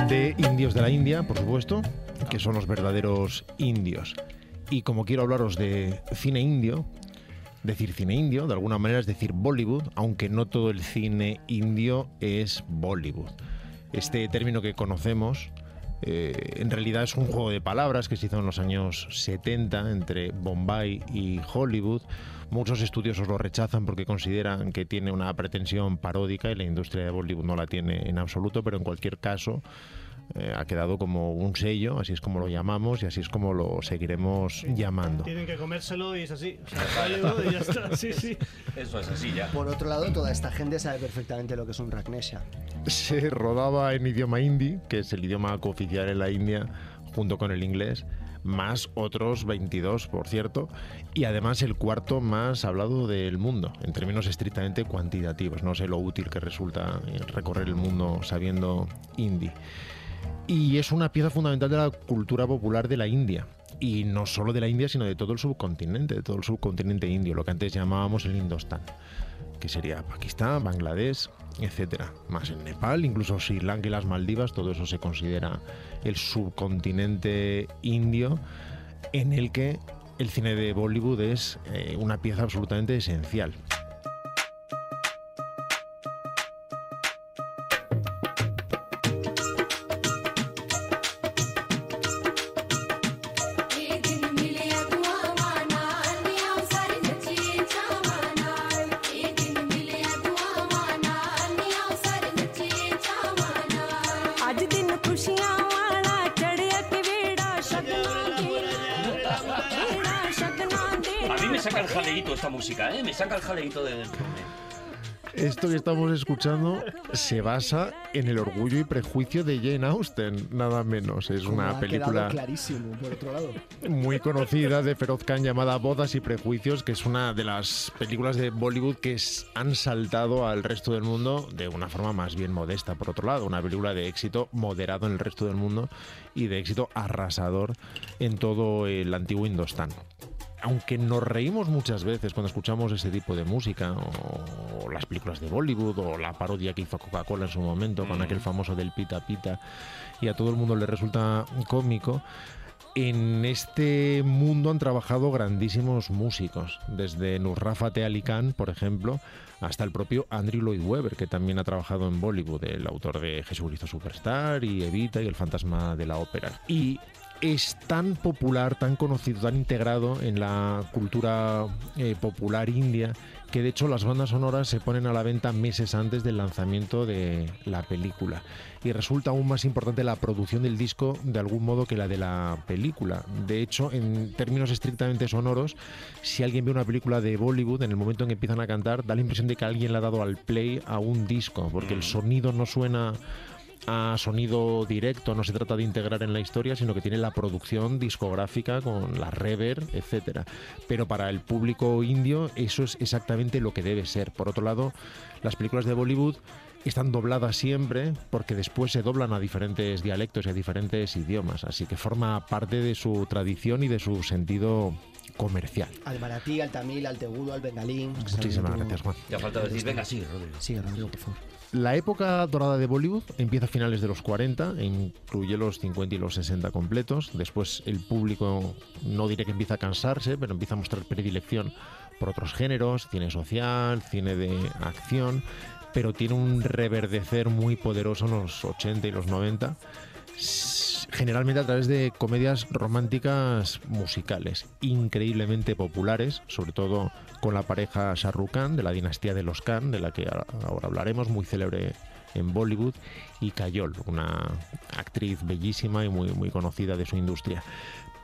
De indios de la India, por supuesto, que son los verdaderos indios. Y como quiero hablaros de cine indio, Decir cine indio, de alguna manera, es decir Bollywood, aunque no todo el cine indio es Bollywood. Este término que conocemos eh, en realidad es un juego de palabras que se hizo en los años 70 entre Bombay y Hollywood. Muchos estudiosos lo rechazan porque consideran que tiene una pretensión paródica y la industria de Bollywood no la tiene en absoluto, pero en cualquier caso eh, ha quedado como un sello, así es como lo llamamos y así es como lo seguiremos llamando. Tienen que comérselo y es así. O sea, y ya está. Sí, sí. Eso es así ya. Por otro lado, toda esta gente sabe perfectamente lo que es un Ragnesha. se rodaba en idioma hindi, que es el idioma cooficial en la India, junto con el inglés, más otros 22, por cierto, y además el cuarto más hablado del mundo, en términos estrictamente cuantitativos. No sé lo útil que resulta recorrer el mundo sabiendo hindi. Y es una pieza fundamental de la cultura popular de la India. Y no solo de la India, sino de todo el subcontinente, de todo el subcontinente indio, lo que antes llamábamos el Indostán que sería Pakistán, Bangladesh, etcétera. Más en Nepal, incluso Sri Lanka y las Maldivas, todo eso se considera el subcontinente indio en el que el cine de Bollywood es eh, una pieza absolutamente esencial. De... Esto que estamos escuchando se basa en el orgullo y prejuicio de Jane Austen, nada menos. Es Como una ha película quedado clarísimo, por otro lado. muy conocida de Feroz Khan llamada Bodas y Prejuicios, que es una de las películas de Bollywood que han saltado al resto del mundo de una forma más bien modesta, por otro lado. Una película de éxito moderado en el resto del mundo y de éxito arrasador en todo el antiguo Indostán. Aunque nos reímos muchas veces cuando escuchamos ese tipo de música, o las películas de Bollywood, o la parodia que hizo Coca-Cola en su momento, con aquel famoso del pita pita, y a todo el mundo le resulta cómico, En este mundo han trabajado grandísimos músicos, desde Nusrat Fateh Ali Khan, por ejemplo, hasta el propio Andrew Lloyd Webber, que también ha trabajado en Bollywood, el autor de Jesucristo Superstar y Evita y El fantasma de la ópera. Y es tan popular, tan conocido, tan integrado en la cultura eh, popular india que de hecho las bandas sonoras se ponen a la venta meses antes del lanzamiento de la película. Y resulta aún más importante la producción del disco de algún modo que la de la película. De hecho, en términos estrictamente sonoros, si alguien ve una película de Bollywood, en el momento en que empiezan a cantar, da la impresión de que alguien le ha dado al play a un disco, porque el sonido no suena a sonido directo, no se trata de integrar en la historia, sino que tiene la producción discográfica con la reverb, etcétera. Pero para el público indio eso es exactamente lo que debe ser. Por otro lado, las películas de Bollywood están dobladas siempre porque después se doblan a diferentes dialectos y a diferentes idiomas, así que forma parte de su tradición y de su sentido comercial. Al maratí, al tamil, al tegudo, al bengalí. Muchísimas gracias, Juan. Ya falta decir, venga, sí, Rodrigo. Sí, Rodrigo, por favor. La época dorada de Bollywood empieza a finales de los 40, e incluye los 50 y los 60 completos. Después el público, no diré que empieza a cansarse, pero empieza a mostrar predilección por otros géneros, cine social, cine de acción, pero tiene un reverdecer muy poderoso en los 80 y los 90 s- generalmente a través de comedias románticas musicales, increíblemente populares, sobre todo con la pareja Shah Rukh Khan de la dinastía de los Khan, de la que ahora hablaremos, muy célebre en Bollywood, y Kajol, una actriz bellísima y muy, muy conocida de su industria.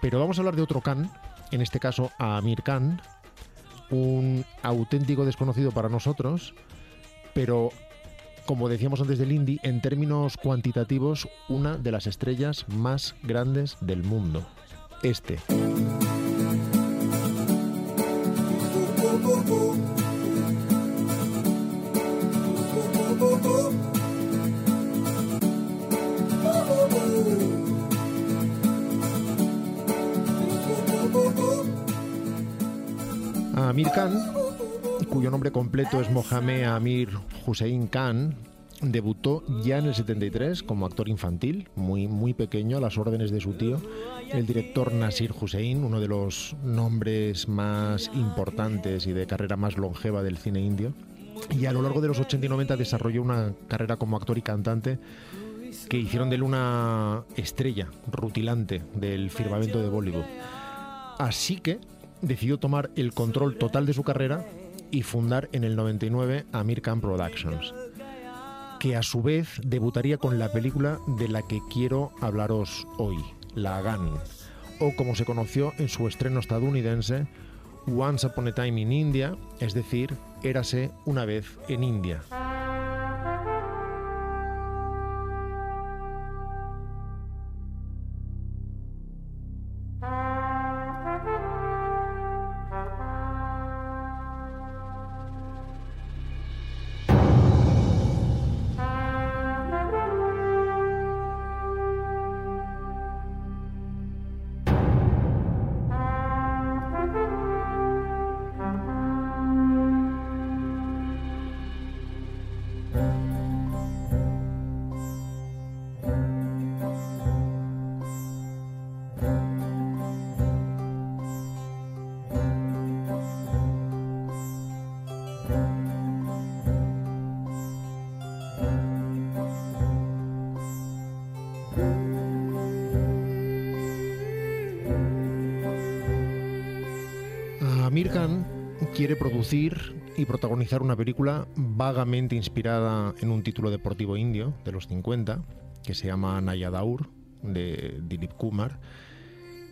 Pero vamos a hablar de otro Khan, en este caso a Amir Khan, un auténtico desconocido para nosotros, pero como decíamos antes del indie, en términos cuantitativos, una de las estrellas más grandes del mundo. Este. Amir Khan, cuyo nombre completo es Mohamed Amir Hussein Khan, debutó ya en el 73 como actor infantil, muy, muy pequeño, a las órdenes de su tío, el director Nasir Hussein, uno de los nombres más importantes y de carrera más longeva del cine indio. Y a lo largo de los 80 y 90 desarrolló una carrera como actor y cantante que hicieron de él una estrella rutilante del firmamento de Bollywood. Así que decidió tomar el control total de su carrera y fundar en el 99 Amir Khan Productions, que a su vez debutaría con la película de la que quiero hablaros hoy, La Gun, o como se conoció en su estreno estadounidense, Once Upon a Time in India, es decir, Érase una vez en India. Amir Khan quiere producir y protagonizar una película vagamente inspirada en un título deportivo indio de los 50 que se llama Nayadaur de Dilip Kumar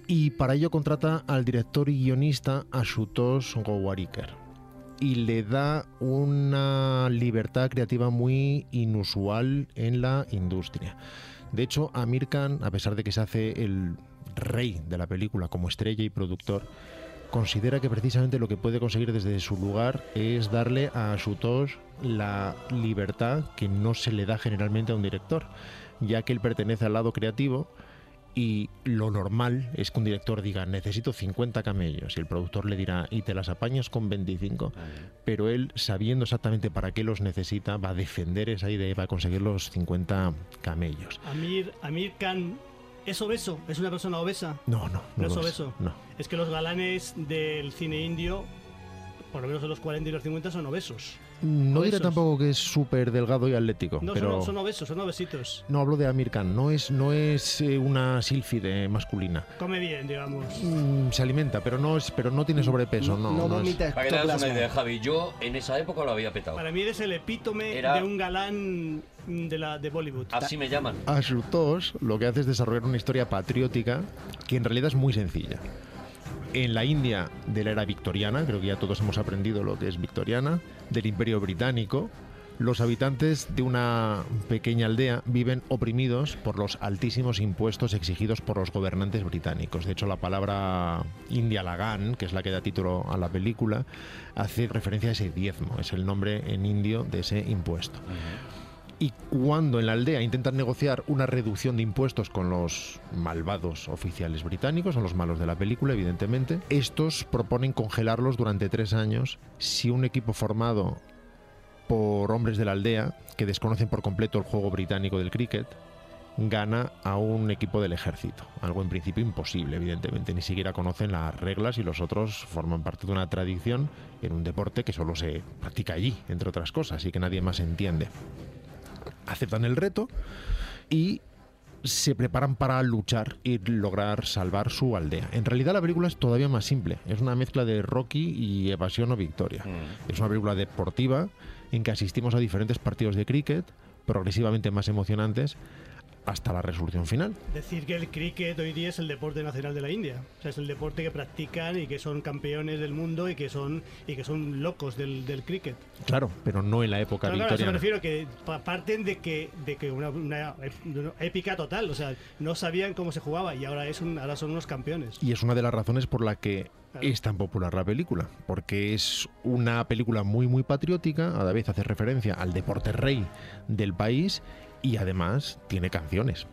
y para ello contrata al director y guionista Ashutosh Gowarikar y le da una libertad creativa muy inusual en la industria. De hecho, Amir Khan, a pesar de que se hace el rey de la película como estrella y productor, considera que precisamente lo que puede conseguir desde su lugar es darle a Ashutosh la libertad que no se le da generalmente a un director, ya que él pertenece al lado creativo y lo normal es que un director diga necesito 50 camellos y el productor le dirá y te las apañas con 25, pero él sabiendo exactamente para qué los necesita va a defender esa idea y va a conseguir los 50 camellos. Amir, Amir Khan ¿Es obeso? ¿Es una persona obesa? No, no, no, No es obeso. No. Es que los galanes del cine indio, por lo menos en los 40 y los 50, son obesos. No diré tampoco que es súper delgado y atlético, No, pero son, son obesos, son obesitos. no hablo de Amir Khan, no es, no es eh, una sílfide masculina. Come bien, digamos. Mm, se alimenta, pero no es, pero no tiene sobrepeso, no. No no vomita Para que te hagas una idea, Javi, yo en esa época lo había petado. Para mí eres el epítome Era- de un galán de, la, de Bollywood. Así me llaman. Asutos lo que hace es desarrollar una historia patriótica que en realidad es muy sencilla. En la India de la era victoriana, creo que ya todos hemos aprendido lo que es victoriana, del Imperio Británico, los habitantes de una pequeña aldea viven oprimidos por los altísimos impuestos exigidos por los gobernantes británicos. De hecho, la palabra India Lagan, que es la que da título a la película, hace referencia a ese diezmo, es el nombre en indio de ese impuesto. Y cuando en la aldea intentan negociar una reducción de impuestos con los malvados oficiales británicos, son los malos de la película, evidentemente, estos proponen congelarlos durante tres años si un equipo formado por hombres de la aldea, que desconocen por completo el juego británico del cricket, gana a un equipo del ejército. Algo en principio imposible, evidentemente. Ni siquiera conocen las reglas y los otros forman parte de una tradición en un deporte que solo se practica allí, entre otras cosas, y que nadie más entiende aceptan el reto y se preparan para luchar y lograr salvar su aldea. En realidad la película es todavía más simple. Es una mezcla de Rocky y Evasión o Victoria. Es una película deportiva en que asistimos a diferentes partidos de cricket progresivamente más emocionantes hasta la resolución final. Decir que el cricket hoy día es el deporte nacional de la India. O sea, es el deporte que practican y que son campeones del mundo y que son y que son locos del, del cricket. Claro, pero no en la época Claro, claro, a eso me victoriana. refiero que pa- parten de que de que una, una una épica total, o sea, no sabían cómo se jugaba y ahora es un, ahora son unos campeones. Y es una de las razones por la que Claro. es tan popular la película, porque es una película muy muy patriótica, a la vez hace referencia al deporte rey del país y además tiene canciones.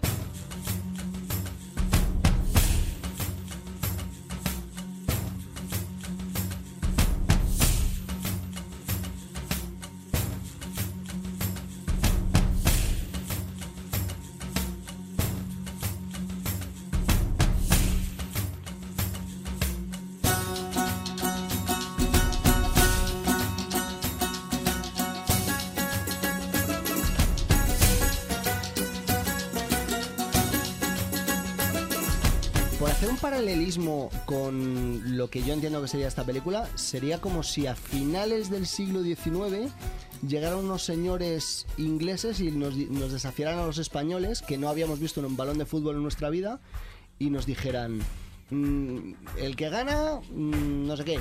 Que yo entiendo que sería esta película, sería como si a finales del siglo XIX llegaran unos señores ingleses y nos, desafiaran a los españoles que no habíamos visto en un balón de fútbol en nuestra vida y nos dijeran, "Mm, el que gana, mm, no sé qué.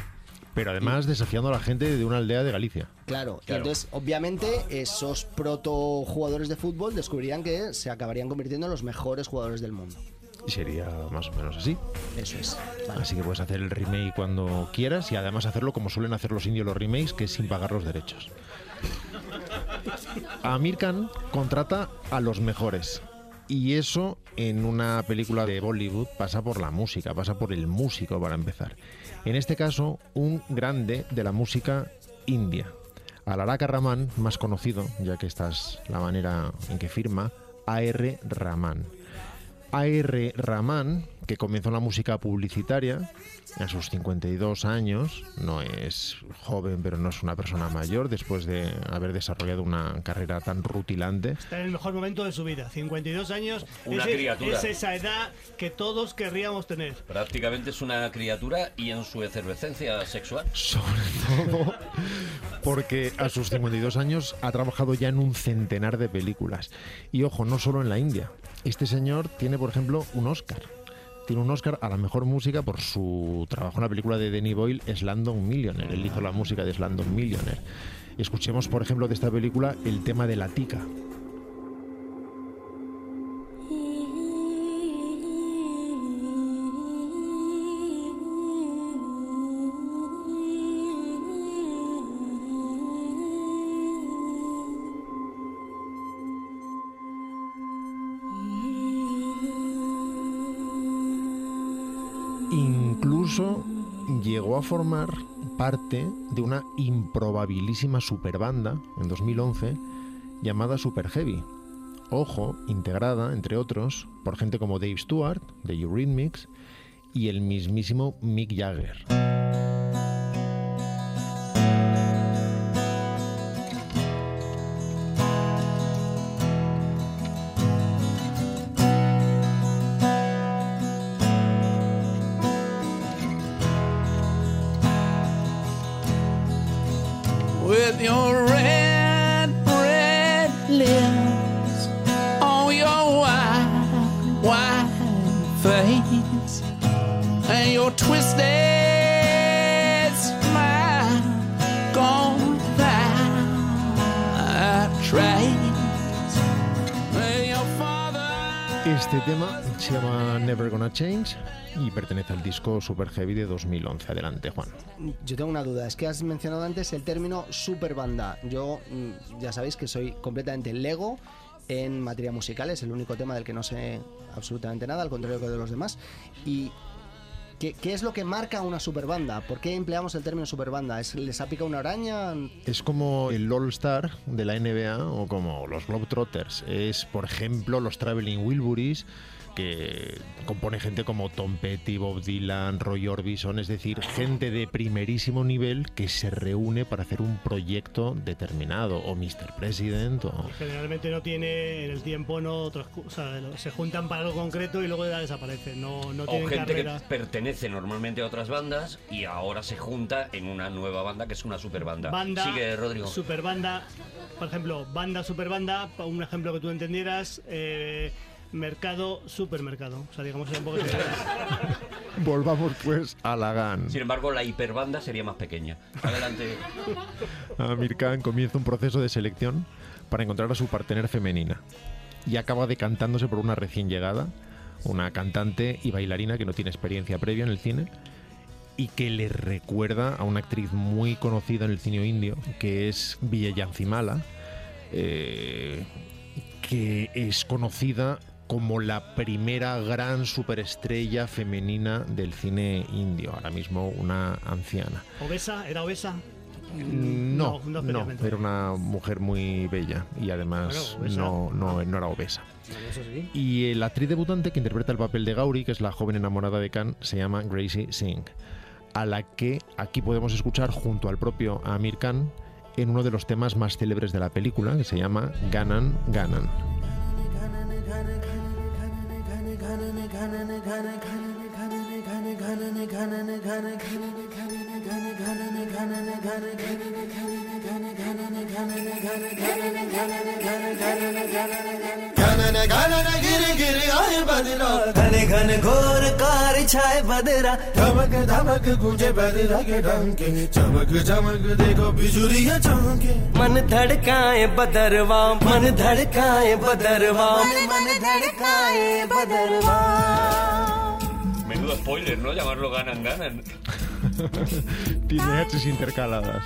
Pero además desafiando a la gente de una aldea de Galicia. Claro, Claro. entonces obviamente esos proto jugadores de fútbol descubrirían que se acabarían convirtiendo en los mejores jugadores del mundo. Y sería más o menos así. Eso es. Vale. Así que puedes hacer el remake cuando quieras y además hacerlo como suelen hacer los indios los remakes, que es sin pagar los derechos. Amir Khan contrata a los mejores. Y eso en una película de Bollywood pasa por la música, pasa por el músico para empezar. En este caso, un grande de la música india. Alaraka Rahman, más conocido, ya que esta es la manera en que firma, A.R. Rahman. A.R. Rahman, que comenzó en la música publicitaria a sus 52 años, no es joven, pero no es una persona mayor, después de haber desarrollado una carrera tan rutilante. Está en el mejor momento de su vida, 52 años. Una es, criatura. es esa edad que todos querríamos tener. Prácticamente es una criatura y en su efervescencia sexual. Sobre todo porque a sus 52 años ha trabajado ya en un centenar de películas. Y ojo, no solo en la India. Este señor tiene, por ejemplo, un Oscar. Tiene un Oscar a la mejor música por su trabajo en la película de Danny Boyle, Slumdog Millionaire. Él hizo la música de Slumdog Millionaire. Escuchemos, por ejemplo, de esta película el tema de la tica. A formar parte de una improbabilísima superbanda en 2011 llamada Super Heavy. ojo, integrada, entre otros, por gente como Dave Stewart, de Eurythmics, y el mismísimo Mick Jagger. Y pertenece al disco Super Heavy de 2011. Adelante, Juan. Yo tengo una duda, es que has mencionado antes el término superbanda. Yo mm, ya sabéis que soy completamente lego en materia musical, es el único tema del que no sé absolutamente nada, al contrario que de los demás. Y ¿qué, qué es lo que marca una superbanda? ¿Por qué empleamos el término superbanda? ¿Es, ¿Les ha picado una araña? Es como el All Star de la NBA o como los Globetrotters. Es, por ejemplo, los Traveling Wilburys que compone gente como Tom Petty, Bob Dylan, Roy Orbison, es decir, gente de primerísimo nivel que se reúne para hacer un proyecto determinado, o Mr. President, o... Generalmente no tiene en el tiempo, no o sea, se juntan para algo concreto y luego ya desaparecen. No, no O tienen gente carrera. que pertenece normalmente a otras bandas y ahora se junta en una nueva banda que es una superbanda. Banda, Sigue, Rodrigo. superbanda, por ejemplo, banda, superbanda, un ejemplo que tú entendieras, eh, mercado, supermercado. O sea, digamos, era un poco... Volvamos pues a la GAN. Sin embargo, la hiperbanda sería más pequeña. Adelante. Amir Khan comienza un proceso de selección para encontrar a su partener femenina y acaba decantándose por una recién llegada, una cantante y bailarina que no tiene experiencia previa en el cine y que le recuerda a una actriz muy conocida en el cine indio, que es Villayancimala, eh, que es conocida como la primera gran superestrella femenina del cine indio, ahora mismo una anciana. ¿Obesa? ¿Era obesa? No, no no, era una mujer muy bella y además no, no, no era obesa. Bueno, eso sí. Y la actriz debutante que interpreta el papel de Gauri, que es la joven enamorada de Khan, se llama Gracie Singh, a la que aquí podemos escuchar junto al propio Amir Khan en uno de los temas más célebres de la película, que se llama Ganan Ganan. घन घन गिर गिर आए बदरा घन घन घोर कार छाए बदरा धमक धमक गूंजे बदरा के डंके चमक चमक देखो बिजुरिया चमके मन धड़काए बदरवा मन धड़काए बदरवा मन धड़काए बदरवा Menudo spoiler, ¿no? Llamarlo ganan, ganan. Tiene Hs intercaladas.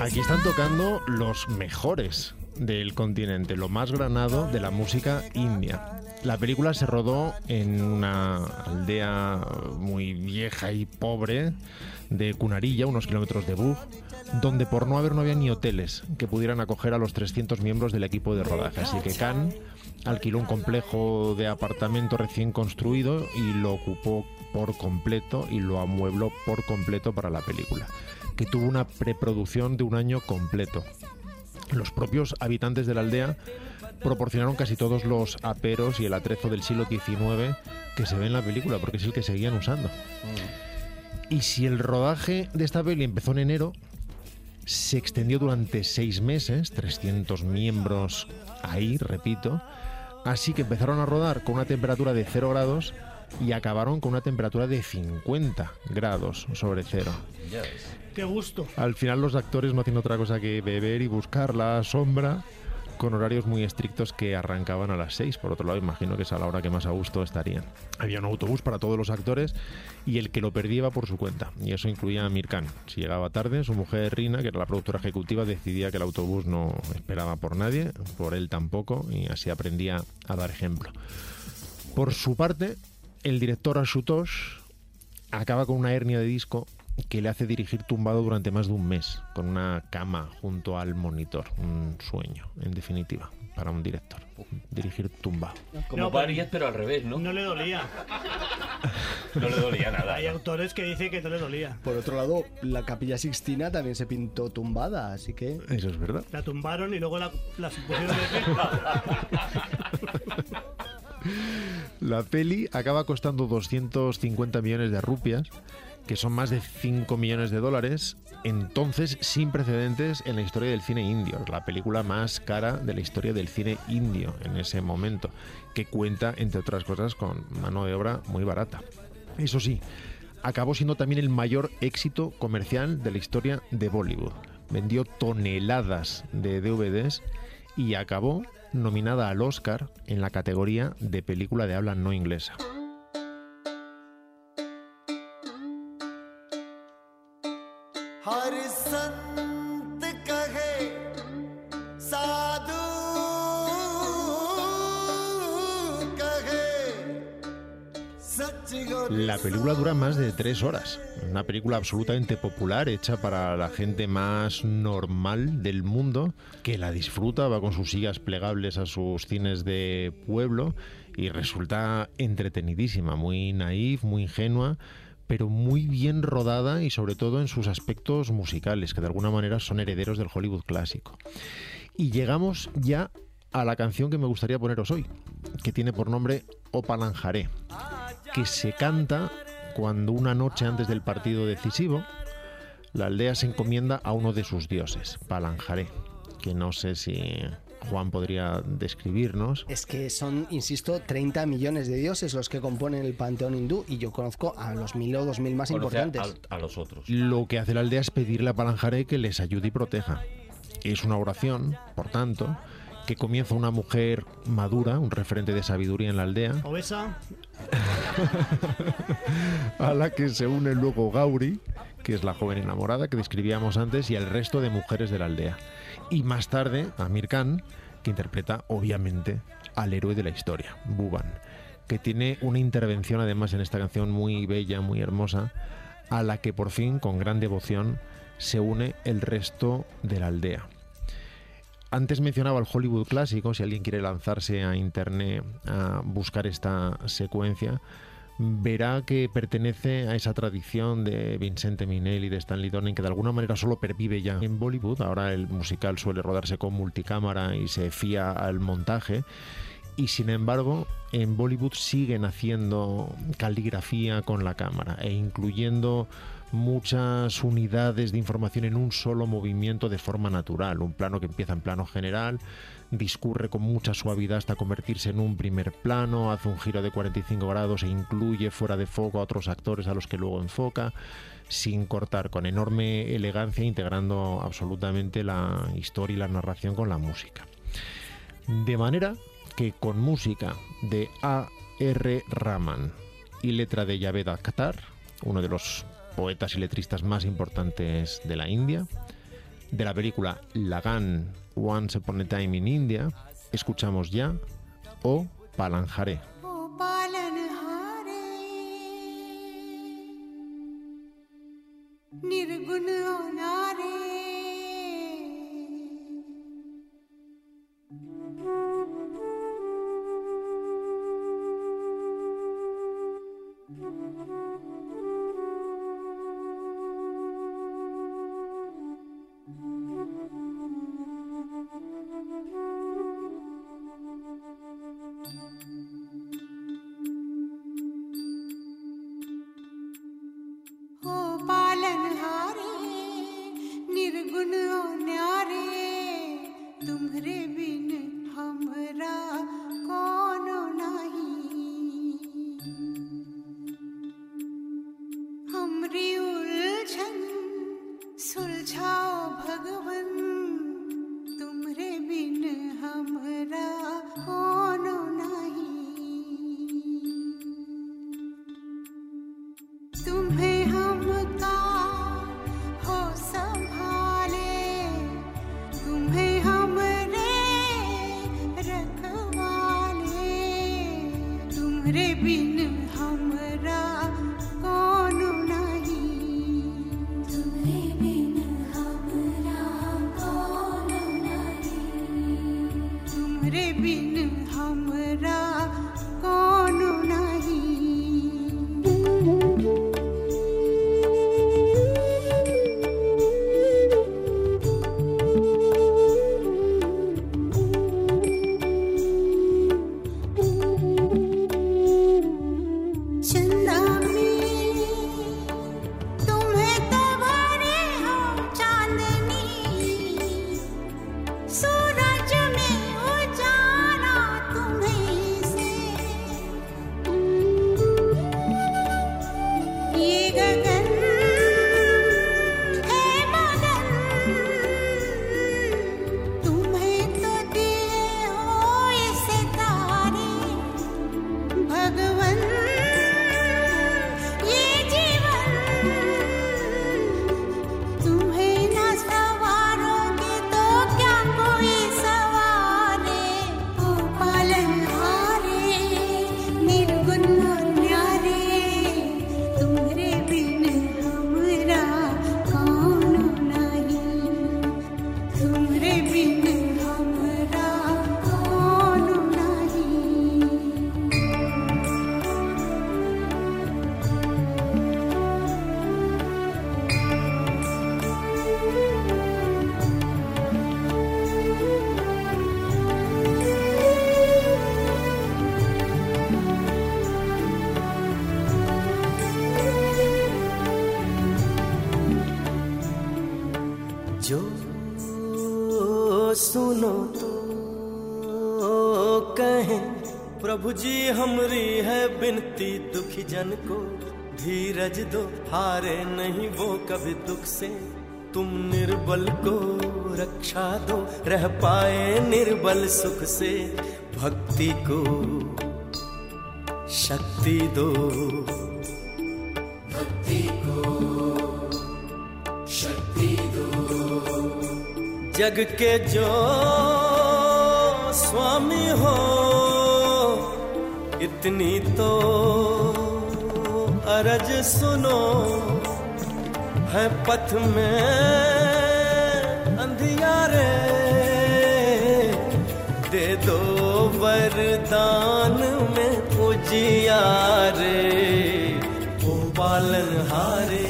Aquí están tocando los mejores del continente, lo más granado de la música india. La película se rodó en una aldea muy vieja y pobre de Cunarilla, unos kilómetros de Bug, donde por no haber no había ni hoteles que pudieran acoger a los 300 miembros del equipo de rodaje. Así que Khan alquiló un complejo de apartamento recién construido y lo ocupó por completo y lo amuebló por completo para la película, que tuvo una preproducción de un año completo. Los propios habitantes de la aldea proporcionaron casi todos los aperos y el atrezo del siglo XIX que se ve en la película, porque es el que seguían usando. Y si el rodaje de esta peli empezó en enero, se extendió durante seis meses, 300 miembros ahí, repito, así que empezaron a rodar con una temperatura de 0 grados y acabaron con una temperatura de 50 grados sobre cero. Qué gusto. Al final los actores no hacían otra cosa que beber y buscar la sombra con horarios muy estrictos que arrancaban a las 6. Por otro lado, imagino que es a la hora que más a gusto estarían. Había un autobús para todos los actores y el que lo perdía iba por su cuenta. Y eso incluía a Mir Khan. Si llegaba tarde, su mujer Rina, que era la productora ejecutiva, decidía que el autobús no esperaba por nadie, por él tampoco, y así aprendía a dar ejemplo. Por su parte, el director Ashutosh acaba con una hernia de disco que le hace dirigir tumbado durante más de un mes, con una cama junto al monitor. Un sueño, en definitiva, para un director. Dirigir tumbado. Como No, pero al revés, ¿no? No le dolía. No le dolía nada. Hay autores que dicen que no le dolía. Por otro lado, la capilla Sixtina también se pintó tumbada, así que... Eso es verdad. La tumbaron y luego la, la pusieron de pie. La peli acaba costando 250 millones de rupias, que son más de 5 millones de dólares, entonces sin precedentes en la historia del cine indio. La película más cara de la historia del cine indio en ese momento, que cuenta, entre otras cosas, con mano de obra muy barata. Eso sí, acabó siendo también el mayor éxito comercial de la historia de Bollywood. Vendió toneladas de DVDs y acabó nominada al Oscar en la categoría de película de habla no inglesa. La película dura más de tres horas. Una película absolutamente popular, hecha para la gente más normal del mundo, que la disfruta, va con sus sillas plegables a sus cines de pueblo y resulta entretenidísima, muy naif, muy ingenua pero muy bien rodada y sobre todo en sus aspectos musicales, que de alguna manera son herederos del Hollywood clásico. Y llegamos ya a la canción que me gustaría poneros hoy, que tiene por nombre Opalanjaré, que se canta cuando una noche antes del partido decisivo, la aldea se encomienda a uno de sus dioses, Palanjaré, que no sé si Juan podría describirnos. Es que son, insisto, 30 millones de dioses los que componen el panteón hindú y yo conozco a los mil o dos mil más Conoce importantes. A, a los otros. Lo que hace la aldea es pedirle a Palanjaré que les ayude y proteja. Es una oración, por tanto, que comienza una mujer madura, un referente de sabiduría en la aldea, Obesa, a la que se une luego Gauri, que es la joven enamorada que describíamos antes, y el resto de mujeres de la aldea. Y más tarde, Amir Khan, que interpreta obviamente al héroe de la historia, Buban, que tiene una intervención además en esta canción muy bella, muy hermosa, a la que por fin, con gran devoción, se une el resto de la aldea. Antes mencionaba el Hollywood clásico, si alguien quiere lanzarse a internet a buscar esta secuencia, verá que pertenece a esa tradición de Vincente Minelli y de Stanley Donen que de alguna manera solo pervive ya en Bollywood. Ahora el musical suele rodarse con multicámara y se fía al montaje. Y sin embargo, en Bollywood siguen haciendo caligrafía con la cámara e incluyendo muchas unidades de información en un solo movimiento de forma natural. Un plano que empieza en plano general, discurre con mucha suavidad hasta convertirse en un primer plano, hace un giro de 45 grados e incluye fuera de foco a otros actores a los que luego enfoca, sin cortar, con enorme elegancia, integrando absolutamente la historia y la narración con la música. De manera que con música de A. R. Raman y letra de Javed Akhtar, uno de los poetas y letristas más importantes de la India, de la película Lagan Once Upon a Time in India, escuchamos ya O Palanjaré. ओ पालनहारे निर्गुण अनारे जन को धीरज दो हारे नहीं वो कभी दुख से। तुम निर्बल को रक्षा दो रह पाए निर्बल सुख से। भक्ति को शक्ति दो। भक्ति को शक्ति दो। जग के जो स्वामी हो इतनी तो अरज सुनो है पथ में अंधियारे। दे दो वरदान में पुजियारे ओ पालन हारे।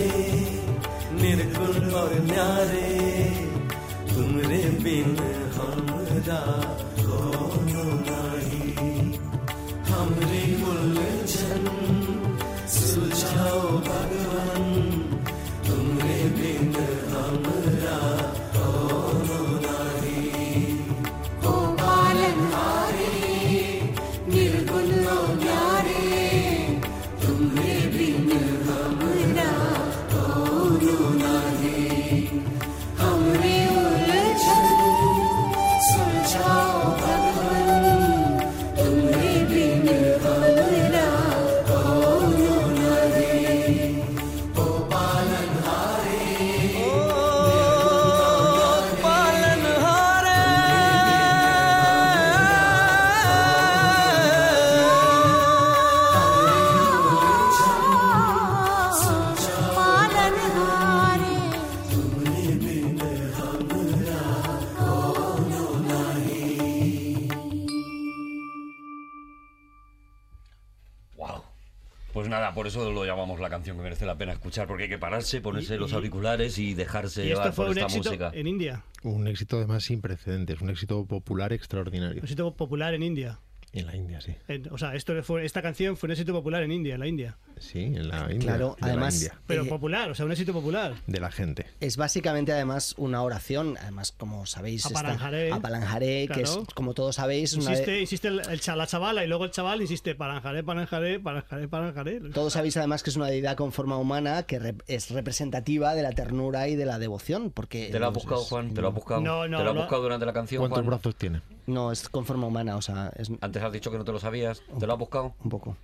Escuchar, porque hay que pararse, ponerse Y- los auriculares y dejarse Y llevar esto fue por un esta éxito música. en India. Un éxito además sin precedentes, un éxito popular extraordinario. Un éxito popular en India. En la India, sí. En- o sea, esto fue, esta canción fue un éxito popular en India, en la India. Sí, en la India. Claro, de la además- India, Pero Eh, popular, o sea, un éxito popular. de la gente. Es básicamente además una oración, además como sabéis, Apalanjaré. Apalanjaré, que es como todos sabéis, una de- Insiste, insiste el, la chavala y luego el chaval insiste paranjaré, paranjaré, paranjaré, paranjaré. todos sabéis además que es una deidad con forma humana que rep- es representativa de la ternura y de la devoción, porque ¿Te lo has buscado, Juan? ¿Te lo has buscado? No, no, ¿Te lo has buscado durante la canción, ¿Cuántos Juan? brazos tiene? No es con forma humana, o sea, es Antes has dicho que no te lo sabías. ¿Te lo has buscado? un poco.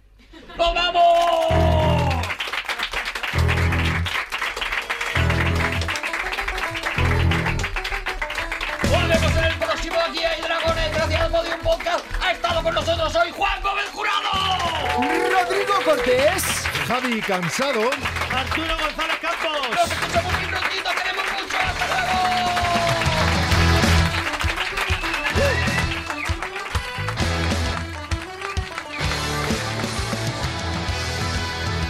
¡Nos vamos! Volvemos en el próximo Aquí hay Dragones. Gracias al Podium Podcast. Ha estado con nosotros hoy Juan Gómez Jurado. Rodrigo Cortés. Javi Cansado. Arturo González Campos. Nos escuchamos